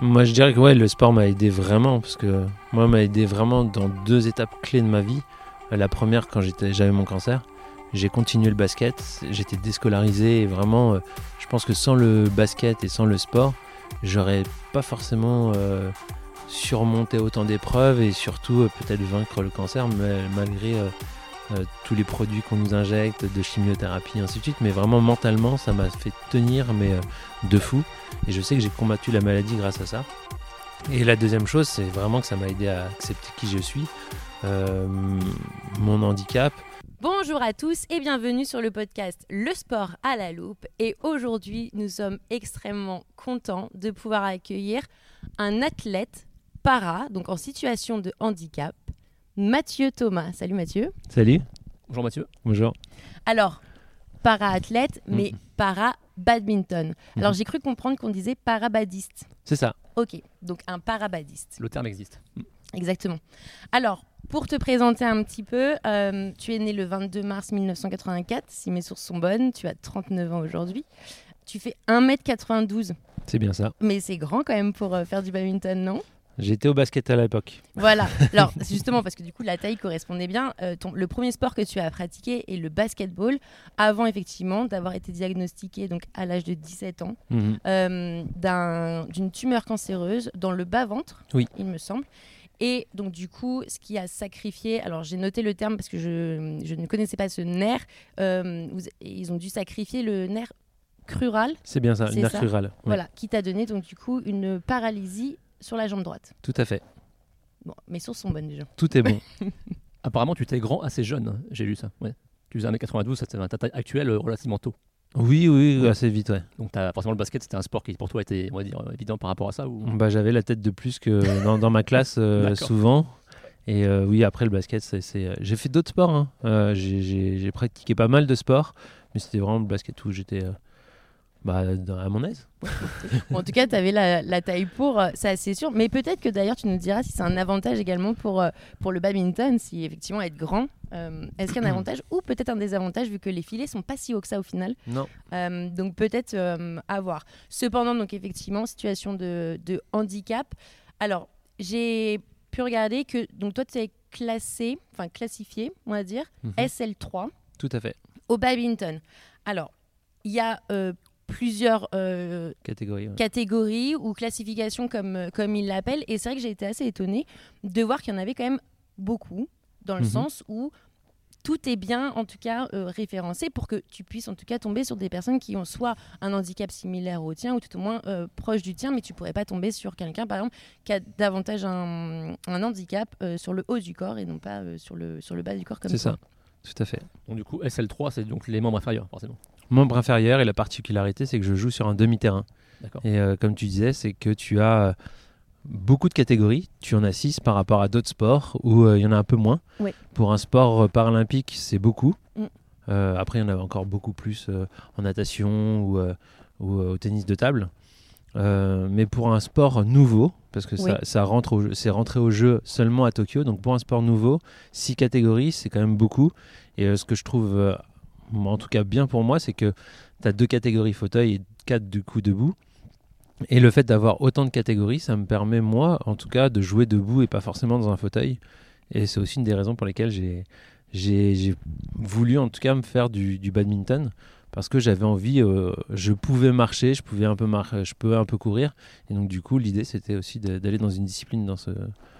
Moi, je dirais que ouais, le sport m'a aidé vraiment parce que moi, m'a aidé vraiment dans deux étapes clés de ma vie. La première, quand j'avais mon cancer, j'ai continué le basket, j'étais déscolarisé et vraiment, euh, je pense que sans le basket et sans le sport, j'aurais pas forcément euh, surmonté autant d'épreuves et surtout euh, peut-être vaincre le cancer mais, malgré euh, tous les produits qu'on nous injecte, de chimiothérapie, ainsi de suite. Mais vraiment mentalement, ça m'a fait tenir mais euh, de fou. Et je sais que j'ai combattu la maladie grâce à ça. Et la deuxième chose, c'est vraiment que ça m'a aidé à accepter qui je suis, euh, mon handicap. Bonjour à tous et bienvenue sur le podcast Le sport à la loupe. Et aujourd'hui, nous sommes extrêmement contents de pouvoir accueillir un athlète para, donc en situation de handicap, Mathieu Thomas. Salut Mathieu. Salut. Bonjour Mathieu. Bonjour. Alors, para-athlète, mais Mhm. para-badminton. Alors Mhm. j'ai cru comprendre qu'on disait parabadiste. C'est ça. Ok, donc un parabadiste. Le terme existe. Exactement. Alors, pour te présenter un petit peu, euh, tu es né le 22 mars 1984, si mes sources sont bonnes, tu as 39 ans aujourd'hui. Tu fais 1m92, C'est bien ça. mais c'est grand quand même pour euh, faire du badminton, non? J'étais au basket à l'époque. Voilà. Alors, c'est justement parce que du coup, la taille correspondait bien. Euh, ton- le premier sport que tu as pratiqué est le basketball, avant effectivement d'avoir été diagnostiqué donc à l'âge de 17 ans Mhm. euh, d'un- d'une tumeur cancéreuse dans le bas-ventre, Oui. il me semble. Et donc, du coup, ce qui a sacrifié, alors j'ai noté le terme parce que je, je ne connaissais pas ce nerf, euh, ils ont dû sacrifier le nerf crural, C'est bien ça, le nerf ça rural. Ouais, voilà, qui t'a donné donc du coup une paralysie sur la jambe droite. Tout à fait. Bon, mes sources sont bonnes déjà. Tout est bon. Apparemment, tu étais grand assez jeune. J'ai lu ça. Ouais. Tu faisais 1m92, c'était ta taille actuelle euh, relativement tôt. oui, oui, assez vite, ouais. Donc t'as- forcément, le basket, c'était un sport qui pour toi était, on va dire, évident par rapport à ça ou... Bah, j'avais la tête de plus que dans, dans ma classe euh, souvent. Et euh, oui, après le basket, c'est, euh, j'ai fait d'autres sports. hein. Euh, j'ai, pratiqué pas mal de sports, mais c'était vraiment le basket où j'étais euh, bah, à mon aise. Bon, en tout cas, tu avais la, la taille pour, euh, ça c'est sûr. Mais peut-être que d'ailleurs, tu nous diras si c'est un avantage également pour, euh, pour le badminton, si effectivement être grand. euh, Est-ce qu'il y a un avantage ou peut-être un désavantage vu que les filets sont pas si hauts que ça au final? Non. Euh, donc peut-être euh, à voir. Cependant, donc effectivement, situation de, de handicap. Alors, j'ai pu regarder que donc toi, tu es classé, enfin classifié, on va dire, Mhm. SL3 Tout à fait. au badminton. Alors, il y a euh, plusieurs euh, Catégorie. ouais. catégories ou classifications comme, euh, comme ils l'appellent. Et c'est vrai que j'ai été assez étonnée de voir qu'il y en avait quand même beaucoup, dans le Mhm. sens où tout est bien, en tout cas, euh, référencé pour que tu puisses, en tout cas, tomber sur des personnes qui ont soit un handicap similaire au tien ou tout au moins euh, proche du tien, mais tu pourrais pas tomber sur quelqu'un, par exemple, qui a davantage un, un handicap euh, sur le haut du corps et non pas euh, sur, le, sur le bas du corps comme C'est ça. Tout à fait. Donc du coup, SL3, c'est donc les membres inférieurs, forcément. Membre inférieur et la particularité, c'est que je joue sur un demi-terrain. Et euh, comme tu disais, c'est que tu as euh, beaucoup de catégories. Tu en as 6 par rapport à d'autres sports où euh, il y en a un peu moins. Oui. Pour un sport euh, paralympique, c'est beaucoup. Mm. Euh, après, il y en a encore beaucoup plus euh, en natation ou, euh, ou, euh, au tennis de table. Euh, mais pour un sport nouveau, parce que Oui. ça, ça rentre au c'est rentré au jeu seulement à Tokyo, donc pour un sport nouveau, six catégories, c'est quand même beaucoup. Et euh, ce que je trouve, euh, en tout cas bien pour moi, c'est que tu as deux catégories fauteuil et quatre du coup debout. Et le fait d'avoir autant de catégories, ça me permet, moi, en tout cas, de jouer debout et pas forcément dans un fauteuil. Et c'est aussi une des raisons pour lesquelles j'ai, voulu, en tout cas, me faire du, du badminton. Parce que j'avais envie, euh, je pouvais marcher, je pouvais un peu mar- je pouvais un peu courir. Et donc, du coup, l'idée, c'était aussi d'aller dans une discipline dans ce.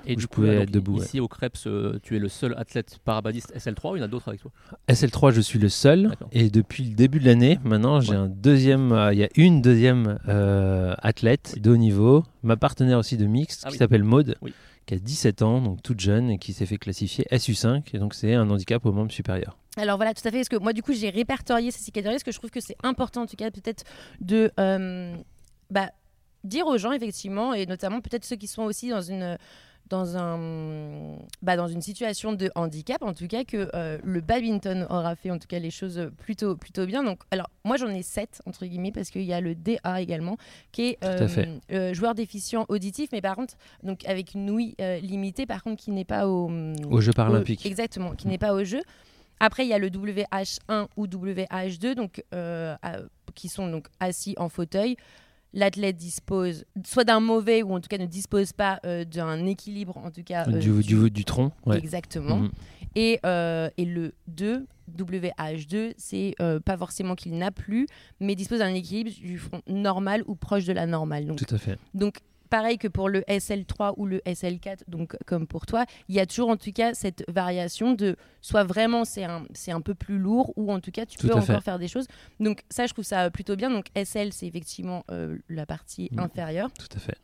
Et Où je pouvais être debout, Ici au Krebs, euh, tu es le seul athlète parabadiste SL3 ou il y en a d'autres avec toi? SL3, je suis le seul. Et depuis le début de l'année, maintenant, j'ai Ouais. un deuxième. euh, Il y a une deuxième euh, athlète de haut niveau, ma partenaire aussi de mixte, Ah qui oui. s'appelle Maude, Oui. qui a 17 ans, donc toute jeune, et qui s'est fait classifier SU5. Et donc, c'est un handicap au membre supérieur. Alors voilà, tout à fait. Parce que moi, du coup, j'ai répertorié ces six catégories parce que je trouve que c'est important, en tout cas, peut-être de euh, bah, dire aux gens, effectivement, et notamment peut-être ceux qui sont aussi dans une dans un bah, dans une situation de handicap en tout cas que euh, le badminton aura fait en tout cas les choses plutôt plutôt bien donc alors moi j'en ai sept entre guillemets parce qu'il y a le DA également qui est euh, euh, joueur déficient auditif mais par contre donc avec une ouïe limitée par contre qui n'est pas au Aux Jeux au- paralympiques. exactement, qui n'est pas au jeu. Après, il y a le WH1 ou WH2, donc, euh, à- qui sont donc assis en fauteuil. l'athlète dispose soit d'un mauvais ou en tout cas ne dispose pas euh, d'un équilibre en tout cas euh, du, du, du tronc, ouais. exactement Mhm. et, euh, et le 2 WH2 c'est euh, pas forcément qu'il n'a plus mais dispose d'un équilibre du front normal ou proche de la normale donc Tout à fait. donc, pareil que pour le SL3 ou le SL4, donc comme pour toi, il y a toujours en tout cas cette variation de soit vraiment c'est un, c'est un peu plus lourd ou en tout cas tu Tout peux encore fait. faire des choses. Donc ça, je trouve ça plutôt bien. Donc SL, c'est effectivement euh, la partie Mm. inférieure. Tout à fait.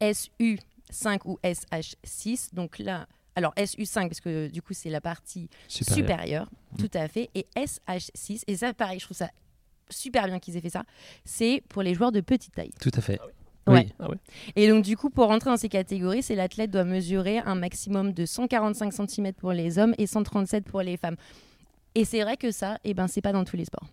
SU5 ou SH6, donc là... Alors SU5 parce que du coup c'est la partie Supérieur. supérieure, Mm. tout à fait, et SH6 et ça pareil, je trouve ça super bien qu'ils aient fait ça. C'est pour les joueurs de petite taille. Tout à fait. Ouais. Oui. Ah ouais. Et donc, du coup, pour rentrer dans ces catégories, c'est l'athlète doit mesurer un maximum de 145 cm pour les hommes et 137 pour les femmes. Et c'est vrai que ça, eh ben, c'est pas dans tous les sports.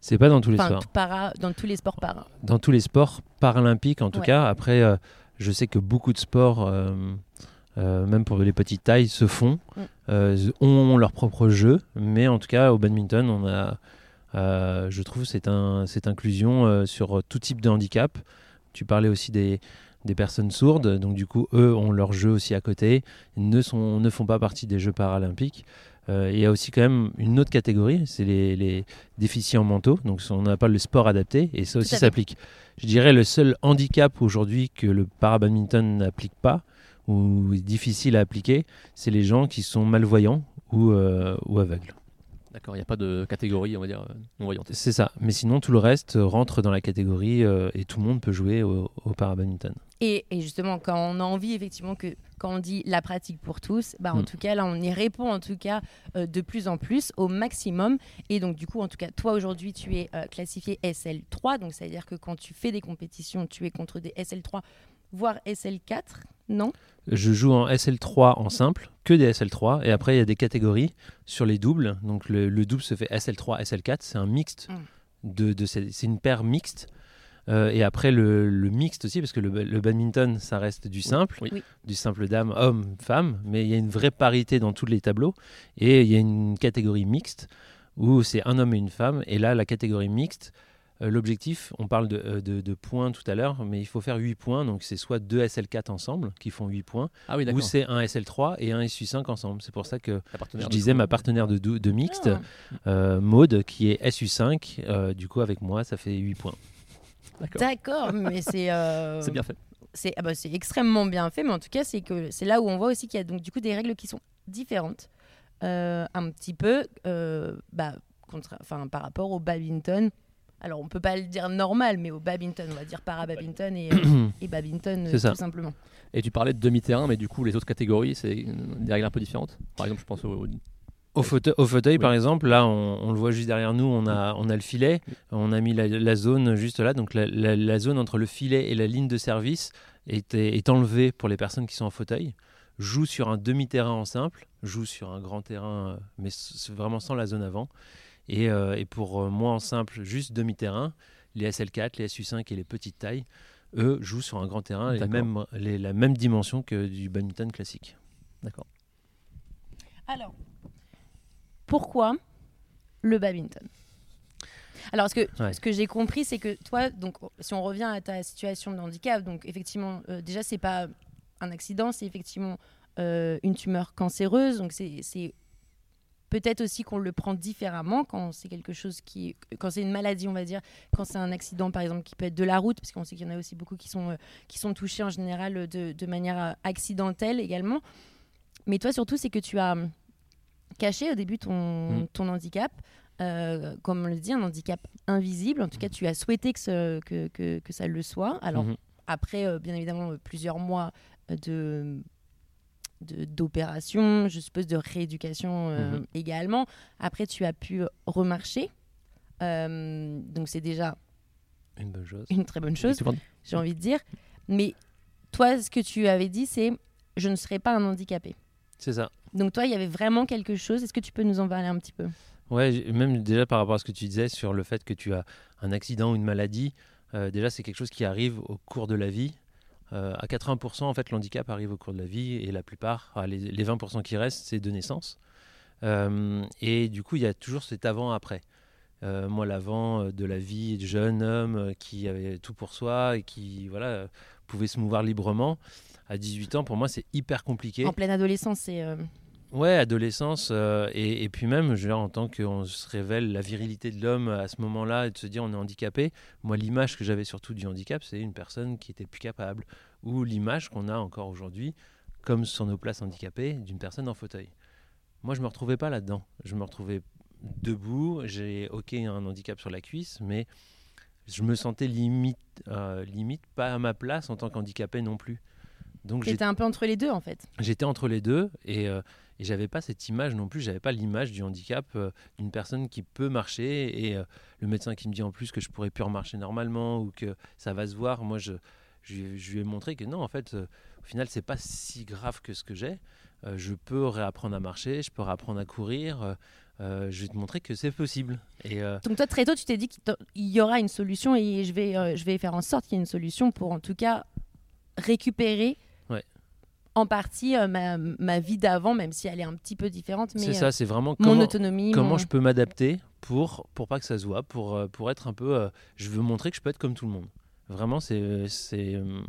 C'est pas dans tous les Enfin, sports. para, dans tous les sports para. Dans tous les sports paralympiques, en tout Ouais. cas. Après, euh, je sais que beaucoup de sports, euh, euh, même pour les petites tailles, se font, Mm. euh, ont leur propre jeu. Mais en tout cas, au badminton, on a, euh, je trouve, cette, un, cette inclusion euh, sur tout type de handicap. Tu parlais aussi des, des personnes sourdes, donc du coup, eux ont leur jeu aussi à côté, ne, sont, ne font pas partie des Jeux paralympiques. Euh, il y a aussi quand même une autre catégorie, c'est les, les déficients mentaux, donc on appelle le sport adapté, et ça aussi s'applique. Je dirais le seul handicap aujourd'hui que le parabadminton n'applique pas, ou est difficile à appliquer, c'est les gens qui sont malvoyants ou, euh, ou aveugles. D'accord, il n'y a pas de catégorie, on va dire, euh, non-voyante. C'est ça, mais sinon tout le reste euh, rentre dans la catégorie euh, et tout le monde peut jouer au, au parabadminton. Et, et justement, quand on a envie, effectivement, que quand on dit la pratique pour tous, bah, en Mm. tout cas, là, on y répond, en tout cas, euh, de plus en plus, au maximum. Et donc, du coup, en tout cas, toi, aujourd'hui, tu es euh, classifié SL3. Donc, c'est-à-dire que quand tu fais des compétitions, tu es contre des SL3, voire SL4, non? Je joue en SL3 en simple, que des SL3, et après il y a des catégories sur les doubles. Donc le, le double se fait SL3, SL4, c'est un mixte, Mm. de, de ces- c'est une paire mixte. Euh, et après le, le mixte aussi, parce que le, le badminton ça reste du simple, Oui. Du simple dame, homme, femme, mais il y a une vraie parité dans tous les tableaux. Et il y a une catégorie mixte où c'est un homme et une femme. Et là, la catégorie mixte, l'objectif, on parle de, euh, de- de points tout à l'heure, mais il faut faire 8 points. Donc c'est soit deux SL4 ensemble qui font 8 points, Ah oui, ou c'est un SL3 et un SU5 ensemble. C'est pour ça que je disais ma partenaire de, de mixte, Ah. euh, Maude, qui est SU5. euh, du coup, avec moi, ça fait 8 points. D'accord. Mais c'est... euh, C'est bien fait. c'est ah bah, extrêmement bien fait, mais en tout cas, c'est que c'est là où on voit aussi qu'il y a donc du coup des règles qui sont différentes, euh, un petit peu, euh, bah, contre, enfin par rapport au badminton. Alors on peut pas le dire normal, mais au badminton, on va dire para-badminton et, euh, et badminton euh, C'est ça. tout simplement. Et tu parlais de demi-terrain, mais du coup, les autres catégories, c'est des règles un peu différentes? Par exemple, je pense au. Au fauteuil, au fauteuil Oui. par exemple, là, on, on le voit juste derrière nous, on a, on a le filet, on a mis la, la zone juste là, donc la, la- la zone entre le filet et la ligne de service est, est enlevée pour les personnes qui sont en fauteuil. Joue sur un demi-terrain en simple, joue sur un grand terrain, euh, mais vraiment sans la zone avant. Et, euh, et pour euh, moi en simple, juste demi-terrain, les SL4, les SU5 et les petites tailles, eux jouent sur un grand terrain, les D'accord. mêmes, les- la même dimension que du badminton classique. D'accord. Alors, pourquoi le badminton? Alors, ce que, Ouais. ce que j'ai compris, c'est que toi, donc, si on revient à ta situation de handicap, donc effectivement, euh, déjà, c'est pas un accident, c'est effectivement euh, une tumeur cancéreuse. Donc, c'est peut-être aussi qu'on le prend différemment quand c'est quelque chose qui. Quand c'est une maladie, on va dire, quand c'est un accident, par exemple, qui peut être de la route, parce qu'on sait qu'il y en a aussi beaucoup qui sont, euh, qui sont touchés en général euh, de, de manière euh, accidentelle également. Mais toi, surtout, c'est que tu as hum, caché au début ton, Mm. ton handicap. euh, comme on le dit, un handicap invisible. En tout cas, tu as souhaité que, ce- que, que, que ça le soit. Alors, Mhm. après, euh, bien évidemment, plusieurs mois de de- d'opération, je suppose de rééducation euh, Mhm. également. Après, tu as pu remarcher. Euh, donc, c'est déjà Une bonne chose. une très bonne chose j'ai envie de dire. Mais toi, ce que tu avais dit, c'est je ne serai pas un handicapé. C'est ça. Donc toi, il y avait vraiment quelque chose. Est-ce que tu peux nous en parler un petit peu? Ouais, même déjà par rapport à ce que tu disais sur le fait que tu as un accident ou une maladie, euh, déjà c'est quelque chose qui arrive au cours de la vie. Euh, à 80%, en fait, l'handicap arrive au cours de la vie et la plupart, les, les 20% qui restent, c'est de naissance. Euh, et du coup, il y a toujours cet avant-après. euh, moi l'avant euh, de la vie de jeune homme qui avait tout pour soi et qui voilà pouvait se mouvoir librement. À 18 ans, pour moi, c'est hyper compliqué. En pleine adolescence, c'est. Ouais, adolescence, euh, et, et puis même, je veux dire, en tant qu'on se révèle la virilité de l'homme à ce moment-là et de se dire on est handicapé, moi l'image que j'avais surtout du handicap, c'est une personne qui était plus capable, ou l'image qu'on a encore aujourd'hui, comme sur nos places handicapées, d'une personne en fauteuil. Moi, je me retrouvais pas là-dedans. Je me retrouvais debout, j'ai ok un handicap sur la cuisse, mais je me sentais limite, euh, limite pas à ma place en tant qu'handicapé non plus. Donc j'ai T'étais un peu entre les deux en fait. J'étais entre les deux et, euh, et j'avais pas cette image non plus, j'avais pas l'image du handicap euh, d'une personne qui peut marcher et euh, le médecin qui me dit en plus que je pourrais plus remarcher normalement ou que ça va se voir. Moi, je, je, lui- ai montré que non, en fait, euh, au final, c'est pas si grave que ce que j'ai. Je peux réapprendre à marcher, je peux réapprendre à courir. je vais te montrer que c'est possible. Et Donc toi très tôt tu t'es dit qu'il y aura une solution et je vais, je vais faire en sorte qu'il y ait une solution pour en tout cas récupérer. En partie euh, ma, ma vie d'avant, même si elle est un petit peu différente, mais c'est euh, ça, c'est vraiment mon comment, autonomie. comment mon- je peux m'adapter pour pour pas que ça se voit, pour euh, pour être un peu. euh, je veux montrer que je peux être comme tout le monde. Vraiment, c'est euh,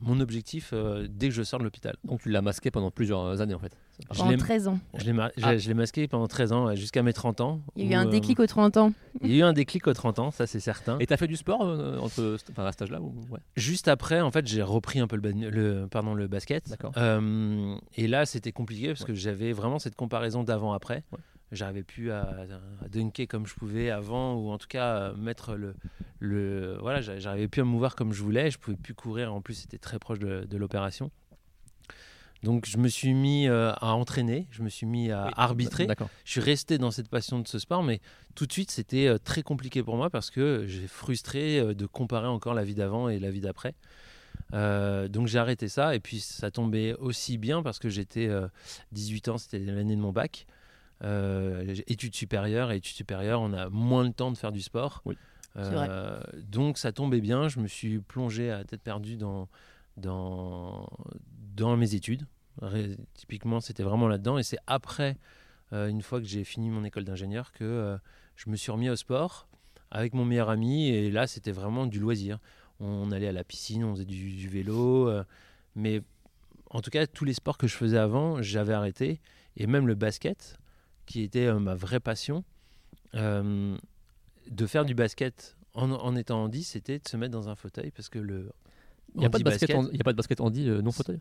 mon objectif euh, dès que je sors de l'hôpital. Donc tu l'as masqué pendant plusieurs années en fait. Pendant l'ai- 13 ans. Je l'ai ma- j'ai- Ah. je l'ai masqué pendant 13 ans, jusqu'à mes 30 ans. Il y a eu un euh, déclic aux 30 ans. Il y a eu un déclic aux 30 ans, ça c'est certain. Et t'as fait du sport euh, entre, enfin, à cet âge-là ou... ouais? Juste après, en fait, j'ai repris un peu le, pardon, le basket. D'accord. Euh, et là, c'était compliqué parce que j'avais vraiment cette comparaison d'avant-après. Ouais. J'arrivais plus à, à dunker comme je pouvais avant, ou en tout cas à mettre le, le voilà, j'a- j'arrivais plus à me mouvoir comme je voulais. Je pouvais plus courir. En plus, c'était très proche de, de l'opération. Donc, je me suis mis euh, à entraîner. Je me suis mis à Oui. arbitrer. D'accord. je suis resté dans cette passion de ce sport, mais tout de suite, c'était euh, très compliqué pour moi parce que j'ai frustré euh, de comparer encore la vie d'avant et la vie d'après. Euh, donc j'ai arrêté ça et puis ça tombait aussi bien parce que j'étais euh, 18 ans, c'était l'année de mon bac. Euh, études supérieures et études supérieures, on a moins le temps de faire du sport. Oui. C'est vrai. Euh, donc ça tombait bien, je me suis plongé à tête perdue dans, dans, dans mes études. Ré- typiquement, c'était vraiment là-dedans. Et c'est après, euh, une fois que j'ai fini mon école d'ingénieur, que euh, je me suis remis au sport avec mon meilleur ami. Et là, c'était vraiment du loisir. On allait à la piscine, on faisait du, du vélo. euh, mais en tout cas, tous les sports que je faisais avant, j'avais arrêté. Et même le basket, qui était euh, ma vraie passion, euh, de faire du basket en, en étant handi, c'était de se mettre dans un fauteuil parce que le. Il n'y a, pas de basket handi-basket- en- il y a pas de basket handi euh, non fauteuil?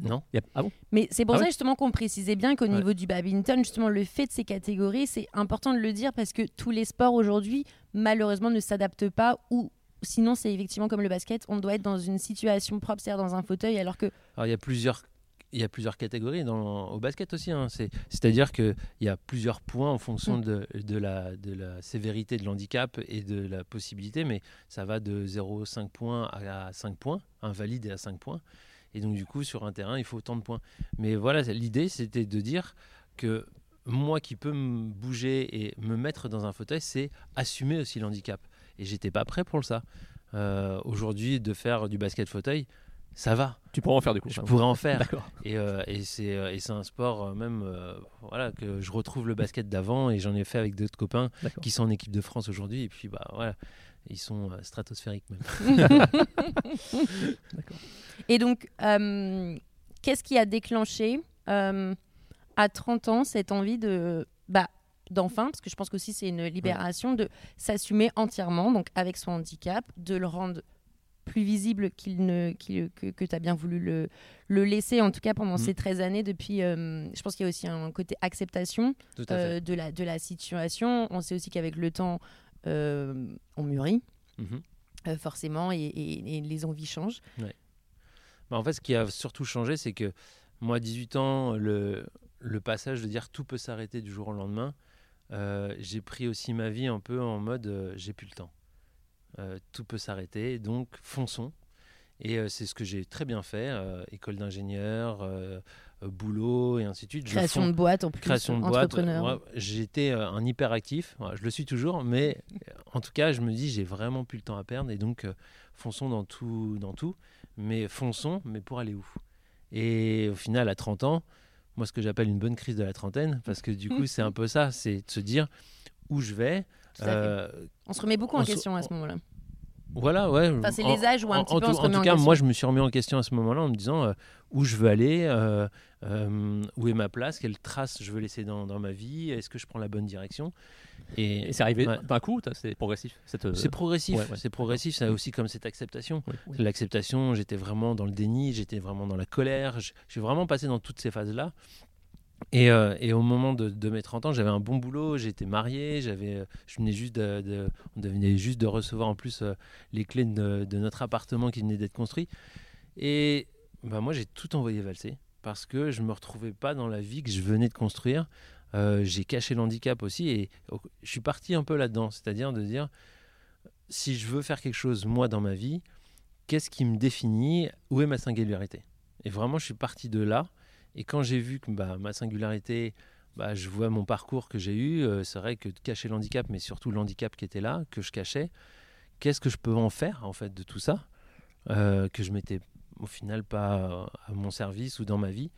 Non. A- Ah bon? Mais c'est pour Ah ça ouais? justement qu'on précisait bien qu'au Ouais. niveau du badminton, justement, le fait de ces catégories, c'est important de le dire parce que tous les sports aujourd'hui, malheureusement, ne s'adaptent pas ou sinon, c'est effectivement comme le basket, on doit être dans une situation propre, c'est-à-dire dans un fauteuil, alors que Alors il y a plusieurs, il y a plusieurs catégories dans, au basket aussi. hein. C'est, c'est-à-dire qu'il y a plusieurs points en fonction Mm. de, de, la, de la sévérité de l'handicap et de la possibilité, mais ça va de 0,5 points à 5 points, invalide et à 5 points. Et donc du coup, sur un terrain, il faut autant de points. Mais voilà, l'idée, c'était de dire que moi qui peux me bouger et me mettre dans un fauteuil, c'est assumer aussi l'handicap. Et j'étais pas prêt pour ça. Euh, aujourd'hui, de faire du basket fauteuil, ça va. Tu pourras en faire du coup. Je enfin, pourrais en faire. D'accord. Et, euh, et c'est euh, et c'est un sport euh, même euh, voilà que je retrouve le basket d'avant et j'en ai fait avec d'autres copains D'accord. qui sont en équipe de France aujourd'hui et puis bah voilà ils sont euh, stratosphériques même. Et donc, euh, qu'est-ce qui a déclenché euh, à 30 ans cette envie de, bah, d'enfin, parce que je pense qu'aussi c'est une libération, de s'assumer entièrement, donc avec son handicap, de le rendre plus visible qu'il ne, que, que tu as bien voulu le, le laisser, en tout cas pendant Mhm. ces 13 années. Depuis, euh, je pense qu'il y a aussi un côté acceptation euh, de, la, de la situation. On sait aussi qu'avec le temps, euh, on mûrit, Mhm. forcément, et, et- et les envies changent. Bah, en fait ce qui a surtout changé c'est que moi à 18 ans le, le passage de dire tout peut s'arrêter du jour au lendemain j'ai pris aussi ma vie un peu en mode j'ai plus le temps. Euh, tout peut s'arrêter donc fonçons. Et euh, c'est ce que j'ai très bien fait, euh, école d'ingénieur, boulot et ainsi de suite. Création de boîte en plus, création de boîte. entrepreneur. Moi, J'étais un hyperactif, je le suis toujours, mais en tout cas, je me dis, j'ai vraiment plus le temps à perdre et donc fonçons dans tout, dans tout, mais fonçons, mais pour aller où? Et au final, à 30 ans, moi, ce que j'appelle une bonne crise de la trentaine, parce que du coup, c'est un peu ça, c'est de se dire où je vais. Tout à fait. Euh, On se remet beaucoup en on se- question à ce moment-là. voilà, ouais. Enfin, c'est En- les âges où un en- petit en peu on tout, se en remet tout en cas, question. moi, je me suis remis en question à ce moment-là en me disant euh, où je veux aller, euh, euh, où est ma place, quelle trace je veux laisser dans, dans ma vie, est-ce que je prends la bonne direction? Et, Et c'est arrivé Ouais. d'un coup, c'est progressif. Euh, c'est progressif, ouais, ouais. c'est progressif, ça a aussi comme cette acceptation. L'acceptation, j'étais vraiment dans le déni, j'étais vraiment dans la colère, je suis vraiment passé dans toutes ces phases-là. Et, euh, et au moment de, mes 30 ans, j'avais un bon boulot, j'étais marié, j'avais, euh, je venais juste de, de- on venait juste de recevoir en plus euh, les clés de, notre appartement qui venait d'être construit. Et bah, moi, j'ai tout envoyé valser parce que je me retrouvais pas dans la vie que je venais de construire. J'ai caché l'handicap aussi et oh, je suis parti un peu là-dedans, c'est-à-dire de dire si je veux faire quelque chose moi dans ma vie, qu'est-ce qui me définit? Où est ma singularité? Et vraiment, je suis parti de là. Et quand j'ai vu que bah, ma singularité, bah, je vois mon parcours que j'ai eu, euh, c'est vrai que de cacher l'handicap, mais surtout l'handicap qui était là, que je cachais, qu'est-ce que je peux en faire en fait de tout ça euh, que je m'étais au final pas à mon service ou dans ma vie.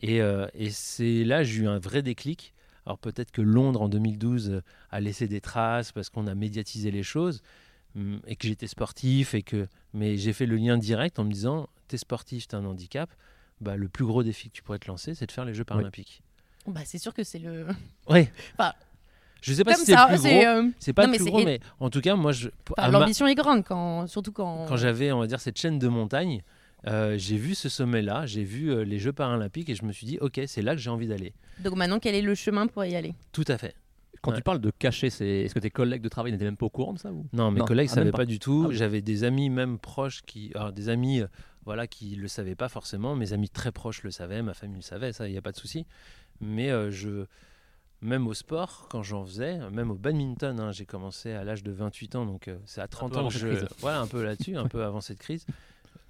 Et, euh, et c'est là j'ai eu un vrai déclic. Alors peut-être que Londres en 2012 euh, a laissé des traces parce qu'on a médiatisé les choses hum, et que j'étais sportif et que mais j'ai fait le lien direct en me disant t'es sportif, t'as un handicap, bah, le plus gros défi que tu pourrais te lancer c'est de faire les Jeux paralympiques. Bah, c'est sûr que c'est le. Ouais. Enfin, je sais pas Comme si c'est le ça, plus c'est. gros, euh, c'est pas non, le plus gros, mais en tout cas moi je enfin, ma- L'ambition est grande, quand... surtout quand. quand j'avais, on va dire, cette chaîne de montagne, euh, j'ai vu ce sommet-là, j'ai vu euh, les Jeux paralympiques et je me suis dit, ok, c'est là que j'ai envie d'aller. Donc maintenant, quel est le chemin pour y aller? Tout à fait. Quand Ouais. tu parles de cacher, c'est est-ce que tes collègues de travail n'étaient même pas au courant de ça ou? Non, mes Non, collègues ah, ne même savaient pas. pas. du tout. Ah oui. J'avais des amis même proches qui, alors des amis, euh, voilà, qui le savaient pas forcément. Mes amis très proches le savaient, ma famille le savait, ça, il n'y a pas de souci. Mais euh, je, même au sport, quand j'en faisais, même au badminton, hein, j'ai commencé à l'âge de 28 ans, donc euh, c'est à 30 peu ans que je, voilà, un peu là-dessus, un peu avant cette crise.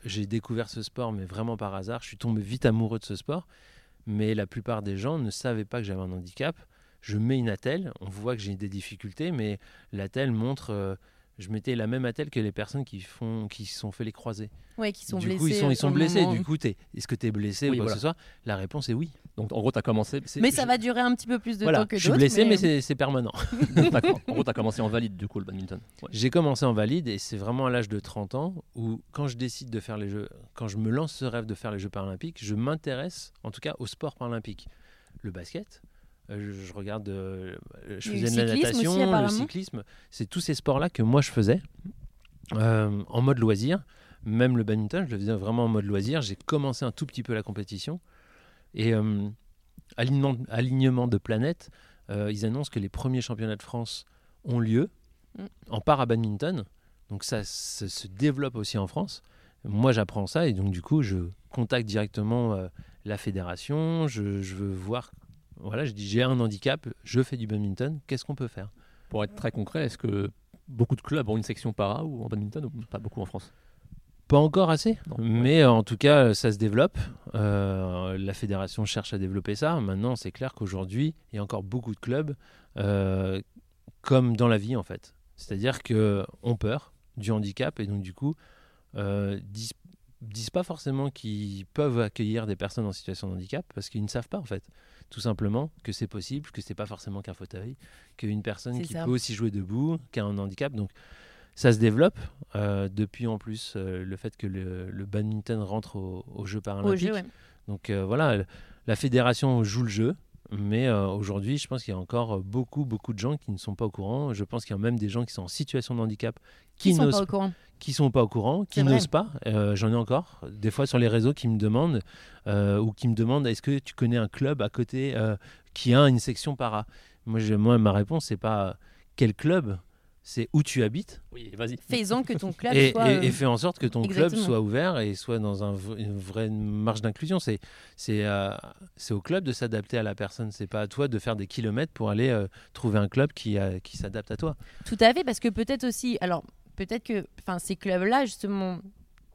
J'ai découvert ce sport, mais vraiment par hasard. Je suis tombé vite amoureux de ce sport, mais la plupart des gens ne savaient pas que j'avais un handicap. Je mets une attelle, on voit que j'ai des difficultés, mais l'attelle montre. euh, je mettais la même attelle que les personnes qui font, qui se sont fait les croisés. Ouais, qui sont du blessés. coup, ils sont, euh, ils sont le blessés. moment. Du coup, t'es- est-ce que tu es blessé Oui, ou quoi voilà. que ce soit? La réponse est oui. Donc en gros, tu as commencé. Mais ça je- va durer un petit peu plus de voilà, temps que je suis d'autres. blessé, mais, c'est- c'est permanent. D'accord. En gros, tu as commencé en valide du coup le badminton. Ouais. J'ai commencé en valide et c'est vraiment à l'âge de 30 ans où, quand je décide de faire les Jeux, quand je me lance ce rêve de faire les Jeux paralympiques, je m'intéresse en tout cas au sport paralympique. Le basket, euh, je, je regarde, euh, je faisais de la cyclisme aussi, natation, le cyclisme, c'est tous ces sports-là que moi je faisais euh, en mode loisir. Même le badminton, je le faisais vraiment en mode loisir. J'ai commencé un tout petit peu la compétition et euh, alignement, alignement de planètes, euh, ils annoncent que les premiers championnats de France ont lieu Mm. en para-badminton. Donc ça se, se développe aussi en France. Moi, j'apprends ça et donc du coup, je contacte directement euh, la fédération. Je, je veux voir. Voilà, je dis j'ai un handicap, je fais du badminton. Qu'est-ce qu'on peut faire? Pour être très concret, est-ce que beaucoup de clubs ont une section para ou en badminton ou pas beaucoup en France? Pas encore assez, Non. mais en tout cas, ça se développe. Euh, la fédération cherche à développer ça. Maintenant, c'est clair qu'aujourd'hui, il y a encore beaucoup de clubs, euh, comme dans la vie en fait. C'est-à-dire que ont peur du handicap et donc du coup euh, disent, disent pas forcément qu'ils peuvent accueillir des personnes en situation de handicap parce qu'ils ne savent pas en fait. Tout simplement que c'est possible, que c'est pas forcément qu'un fauteuil, qu'une personne qui ça. peut aussi jouer debout, qui a un handicap. Donc ça se développe euh, depuis en plus euh, le fait que le, le badminton rentre au- aux Jeux Au paralympiques. jeu, ouais. Donc euh, voilà, la fédération joue le jeu, mais aujourd'hui, je pense qu'il y a encore beaucoup, beaucoup de gens qui ne sont pas au courant. Je pense qu'il y a même des gens qui sont en situation de handicap qui, Qui sont n'osent pas au courant. qui sont pas au courant, qui n'osent pas. Euh, J'en ai encore des fois sur les réseaux qui me demandent euh, ou qui me demandent est-ce que tu connais un club à côté euh, qui a une section para? Moi, je- moi ma réponse c'est pas quel club, c'est où tu habites? Oui, vas-y. Fais-en que ton club et, soit. et- et fais en sorte que ton exactement. club soit ouvert et soit dans un une vraie marge d'inclusion. C'est c'est euh, c'est au club de s'adapter à la personne. C'est pas à toi de faire des kilomètres pour aller euh, trouver un club qui, a- qui s'adapte à toi. Tout à fait, parce que peut-être aussi, alors peut-être que, enfin, ces clubs-là, justement,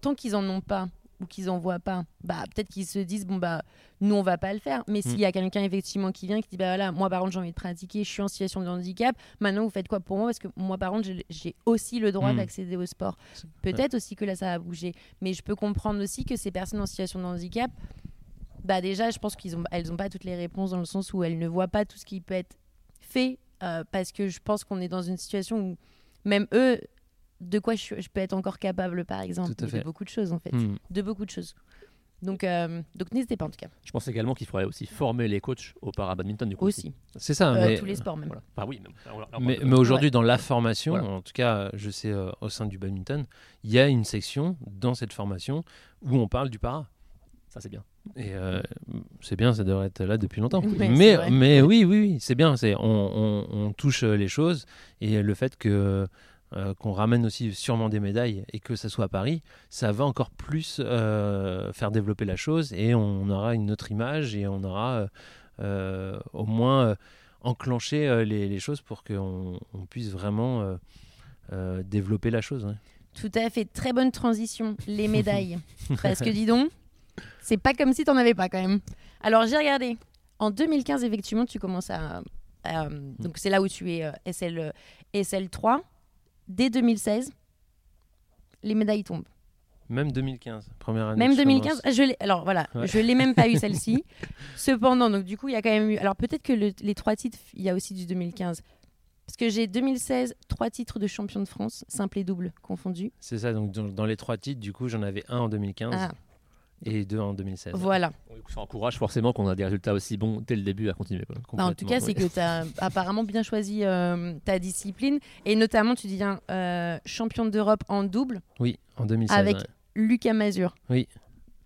tant qu'ils en ont pas ou qu'ils en voient pas, bah peut-être qu'ils se disent bon bah nous on va pas le faire. Mais s'il y a quelqu'un effectivement qui vient qui dit bah voilà moi par contre j'ai envie de pratiquer, je suis en situation de handicap. Maintenant vous faites quoi pour moi? Parce que moi par contre j'ai- aussi le droit Mm. d'accéder au sport. Peut-être aussi que là ça va bouger, mais je peux comprendre aussi que ces personnes en situation de handicap, bah déjà je pense qu'ils ont elles ont pas toutes les réponses dans le sens où elles ne voient pas tout ce qui peut être fait euh, parce que je pense qu'on est dans une situation où même eux, de quoi je, je peux être encore capable, par exemple, Tout à de fait. beaucoup de choses en fait, Hmm. de beaucoup de choses. Donc, euh, donc n'hésitez pas en tout cas. Je pense également qu'il faudrait aussi former les coachs au para-badminton du coup. Aussi, C'est ça. Euh, mais tous les sports même. Voilà. Enfin oui, on- mais, aujourd'hui, dans la formation, Voilà. en tout cas, je sais euh, au sein du badminton, il y a une section dans cette formation où on parle du para. ça c'est bien. Et euh, c'est bien, ça devrait être là depuis longtemps. Mais, mais oui, oui, oui, c'est bien. C'est on, on- on touche euh, les choses et le fait que euh, qu'on ramène aussi sûrement des médailles et que ça soit à Paris, ça va encore plus euh, faire développer la chose et on aura une autre image et on aura euh, au moins enclenché les, les choses pour qu'on on puisse vraiment développer la chose. ouais. Tout à fait, très bonne transition, les médailles. Parce que dis donc, c'est pas comme si t'en avais pas quand même. Alors j'ai regardé. En 2015, effectivement, tu commences à. à- donc c'est là où tu es SL, euh, SL3. Dès 2016, les médailles tombent. Même 2015, première année. Même que je 2015, commence. je l'ai. Alors voilà, Ouais. je l'ai même pas eu celle-ci. Cependant, donc du coup, il y a quand même eu. Alors peut-être que le- les trois titres, il y a aussi du 2015. Parce que j'ai 2016, trois titres de champion de France, simple et double confondus. C'est ça, donc dans, dans les trois titres, du coup, j'en avais un en 2015 Ah, et deux en 2016. voilà. Ça encourage forcément qu'on a des résultats aussi bons dès le début à continuer. quoi. Bah, en tout cas, c'est que tu as apparemment bien choisi euh, ta discipline. Et notamment, tu deviens euh, championne d'Europe en double, Oui, en 2016. Avec- ouais. Lucas Mazur. Oui.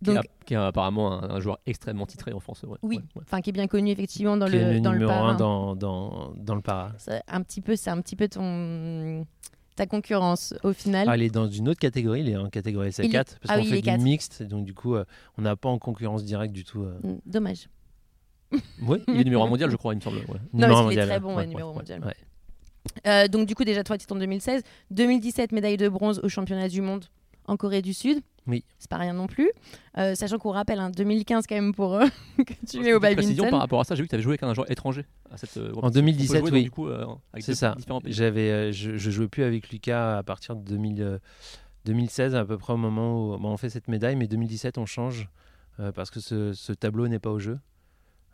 Donc, qui, est, qui est apparemment un, un joueur extrêmement titré en France. ouais. Oui. Ouais, ouais. enfin, qui est bien connu effectivement dans Qui le, le dans le numéro para. un dans, dans, dans le para. C'est un petit peu, c'est un petit peu ton ta concurrence au final. Ah, il est dans une autre catégorie, il est en catégorie SL4 Il parce ah qu'on oui, il fait du mixte, donc du coup, euh, on n'a pas en concurrence directe du tout. euh. Mm, Dommage. Oui, Il est numéro un mondial, je crois, il me semble. ouais. Non, numéro qu'il est très ouais. bon, ouais, numéro ouais, mondial. Euh, donc du coup déjà trois titres en 2016, 2017 médaille de bronze au championnat du monde en Corée du Sud. Oui. C'est pas rien non plus. Euh, sachant qu'on rappelle hein, 2015 quand même pour euh, que tu es au badminton. par rapport à ça, j'ai vu que tu avais joué avec un joueur étranger à cette euh, En 2017, on peut jouer, donc, oui. du coup, euh, avec C'est ça. différents pays. J'avais, euh, je, je jouais plus avec Lucas à partir de 2000, euh, 2016, à peu près au moment où bon, on fait cette médaille, mais 2017, on change euh, parce que ce, ce tableau n'est pas au jeu.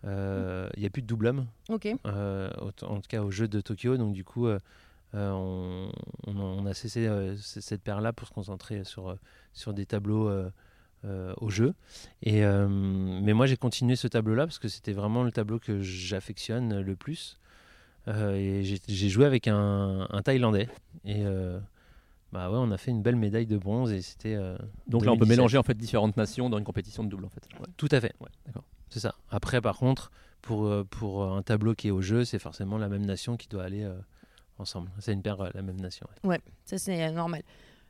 Euh, Il n'y a plus de double homme. Euh, en tout cas au jeu de Tokyo. Donc du coup, on, on a- on a cessé euh, cette paire-là pour se concentrer sur, euh, sur des tableaux euh, euh, au jeu. Et, euh, mais moi, j'ai continué ce tableau-là parce que c'était vraiment le tableau que j'affectionne le plus. Euh, et j'ai joué avec un, un Thaïlandais. Et euh, bah ouais, on a fait une belle médaille de bronze et c'était euh, Donc là, on peut 2017. mélanger en fait différentes nations dans une compétition de double en fait. Ouais. tout à fait. Ouais, d'accord. C'est ça. Après, par contre, pour, euh, pour un tableau qui est au jeu, c'est forcément la même nation qui doit aller euh, ensemble. C'est une paire, euh, la même nation. ouais. Ça, c'est euh, normal.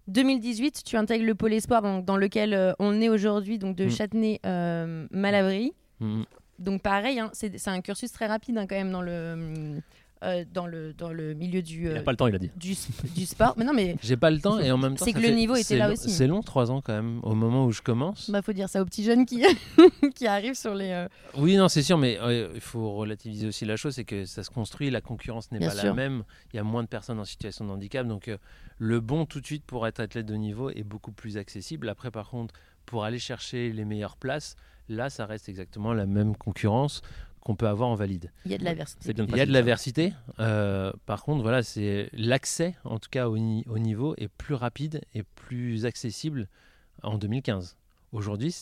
2018, tu intègres le pôle espoir donc, dans lequel euh, on est aujourd'hui, donc de Mm. Châtenay-Malabry. Mhm. donc pareil, hein, c'est c'est un cursus très rapide hein, quand même dans le, euh, dans le, dans le milieu du, Il euh, pas le temps, il a dit. du, du sport. Mais non, mais J'ai pas le temps et en même temps. C'est que le fait- niveau était là long- aussi. C'est long, trois ans quand même, au moment où je commence. bah, faut dire ça aux petits jeunes qui, qui arrivent sur les. euh, Oui, non, c'est sûr, mais euh, il faut relativiser aussi la chose, c'est que ça se construit, la concurrence n'est pas la même, il y a moins de personnes en situation de handicap, donc euh, le bon tout de suite pour être athlète de niveau est beaucoup plus accessible. Après, par contre, pour aller chercher les meilleures places, là, ça reste exactement la même concurrence qu'on peut avoir en valide. Il y a de l'aversité. Il y a de l'aversité, euh, par contre, voilà, c'est l'accès, en tout cas au, ni- au niveau, est plus rapide et plus accessible en 2015. Aujourd'hui,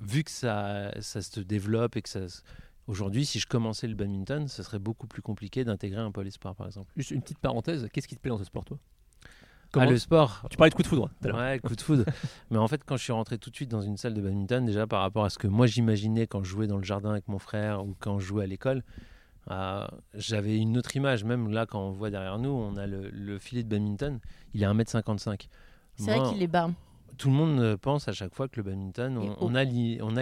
vu que ça, ça se développe et que ça, aujourd'hui, si je commençais le badminton, ce serait beaucoup plus compliqué d'intégrer un pôle espoir, par exemple. Juste une petite parenthèse, qu'est-ce qui te plaît dans ce sport, toi? Ah, le sport, Tu parlais de coup de foudre tout à l'heure. Ouais, coup de foudre. Mais en fait, quand je suis rentré tout de suite dans une salle de badminton, déjà par rapport à ce que moi j'imaginais quand je jouais dans le jardin avec mon frère ou quand je jouais à l'école, euh, j'avais une autre image. Même là, quand on voit derrière nous, on a le, le filet de badminton, il est 1m55. C'est vrai qu'il est bas. Tout le monde euh, pense à chaque fois que le badminton, on, a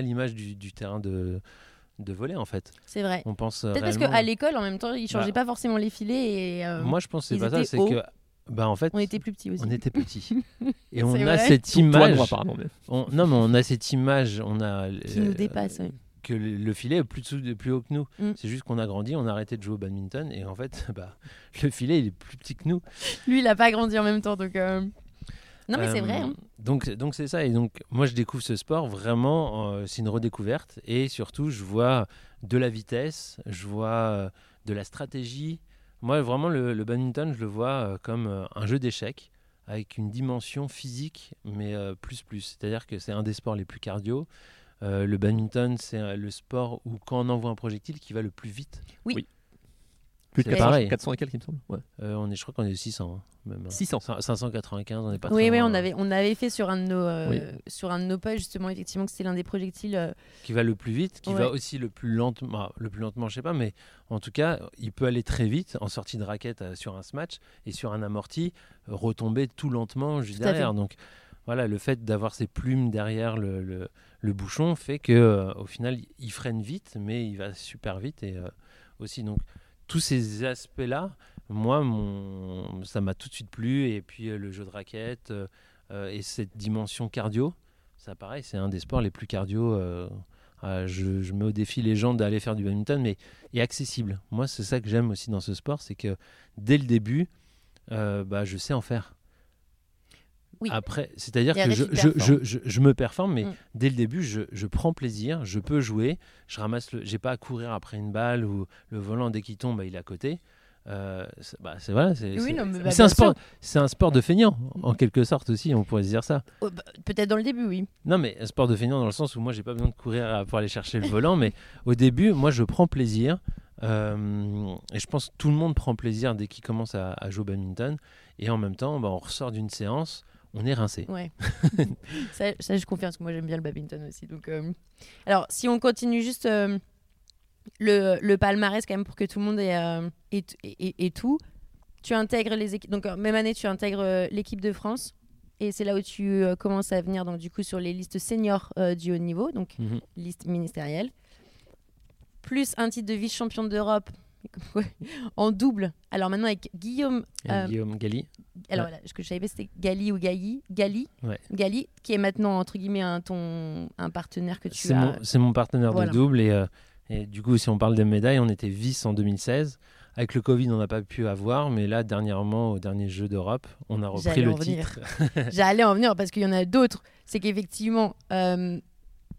l'image du, du terrain de, de volley en fait. C'est vrai. On pense euh, Peut-être parce qu'à l'école, en même temps, ils changeaient Bah, pas forcément les filets et euh, Moi, je pense que c'est pas ça, c'est que. Bah, en fait, on était plus petits aussi. on était petits. Et on a cette Toi, image. moi, mais- On- non, mais on a cette image, on a Qui nous euh, dépasse, ouais. que le, le filet est plus, dessous- plus haut que nous. Mm. C'est juste qu'on a grandi, on a arrêté de jouer au badminton et en fait, bah, le filet il est plus petit que nous. Lui, il a pas grandi en même temps, donc. euh, Non, mais c'est Euh, vrai. hein. Donc, donc c'est ça. Et donc, moi, je découvre ce sport vraiment. euh, c'est une redécouverte et surtout, je vois de la vitesse, je vois euh, de la stratégie, Moi, vraiment, le, le badminton, je le vois euh, comme euh, un jeu d'échecs avec une dimension physique, mais euh, plus plus. C'est-à-dire que c'est un des sports les plus cardio. Euh, le badminton, c'est euh, le sport où quand on envoie un projectile qui va le plus vite. Plus de C'est 400, pareil. 400 et quelques, il me semble. Ouais. Euh, on est, je crois qu'on est 600. hein, même. 600. Cin- 595, on n'est pas Oui, très oui, loin, on hein. avait, on avait fait sur un de nos, euh, Oui. sur un de nos posts justement effectivement que c'était l'un des projectiles. euh, Qui va le plus vite, qui Ouais. va aussi le plus lentement. ah, Le plus lentement, je sais pas, mais en tout cas, il peut aller très vite en sortie de raquette euh, sur un smash et sur un amorti, retomber tout lentement juste Tout derrière. Donc voilà, le fait d'avoir ces plumes derrière le, le- le bouchon fait que euh, au final, il freine vite, mais il va super vite et euh, aussi donc tous ces aspects-là, moi, ça m'a tout de suite plu et puis euh, le jeu de raquette euh, euh, et cette dimension cardio, ça pareil, c'est un des sports les plus cardio. je, mets au défi les gens d'aller faire du badminton, mais est accessible. Moi, c'est ça que j'aime aussi dans ce sport, c'est que dès le début, bah, je sais en faire. Oui. Après, c'est-à-dire que je, je, je, me performe, mais Mm. dès le début, je, je prends plaisir, je peux jouer, je ramasse le, j'ai pas à courir après une balle ou le volant dès qu'il tombe, bah, il est à côté. Euh, c'est bah, c'est voilà, Oui, bah, un sport, c'est un sport de feignant en quelque sorte aussi, on pourrait se dire ça. oh, bah, Peut-être dans le début, oui. Non, mais un sport de feignant dans le sens où moi, j'ai pas besoin de courir pour aller chercher le volant, mais au début, moi, je prends plaisir. euh, et je pense que tout le monde prend plaisir dès qu'il commence à, à jouer au badminton. Et en même temps, on ressort d'une séance, on est rincé. Ouais. ça, ça, je confirme, parce que moi j'aime bien le badminton aussi. Donc, euh, Alors, si on continue juste euh, le, le palmarès, quand même, pour que tout le monde ait, euh, ait, ait- ait- ait tout, tu intègres les équipes. Donc, euh, même année, tu intègres l'équipe de France. Et c'est là où tu commences à venir, donc, du coup, sur les listes seniors du haut niveau, donc Mhm. liste ministérielle. Plus un titre de vice-champion d'Europe ouais, en double. Alors maintenant, avec Guillaume Euh, Guillaume Galli. alors Ouais. ce que je savais pas, c'était Gali ou Gali, Gali, Ouais. Gali, qui est maintenant entre guillemets un ton un partenaire que tu as. c'est mon partenaire Voilà. de double. Et, euh, et du coup, si on parle des médailles, on était vice en 2016. Avec le Covid, on n'a pas pu avoir. Mais là, dernièrement, au dernier jeu d'Europe, on a repris le titre. J'allais en venir parce qu'il y en a d'autres. C'est qu'effectivement, euh,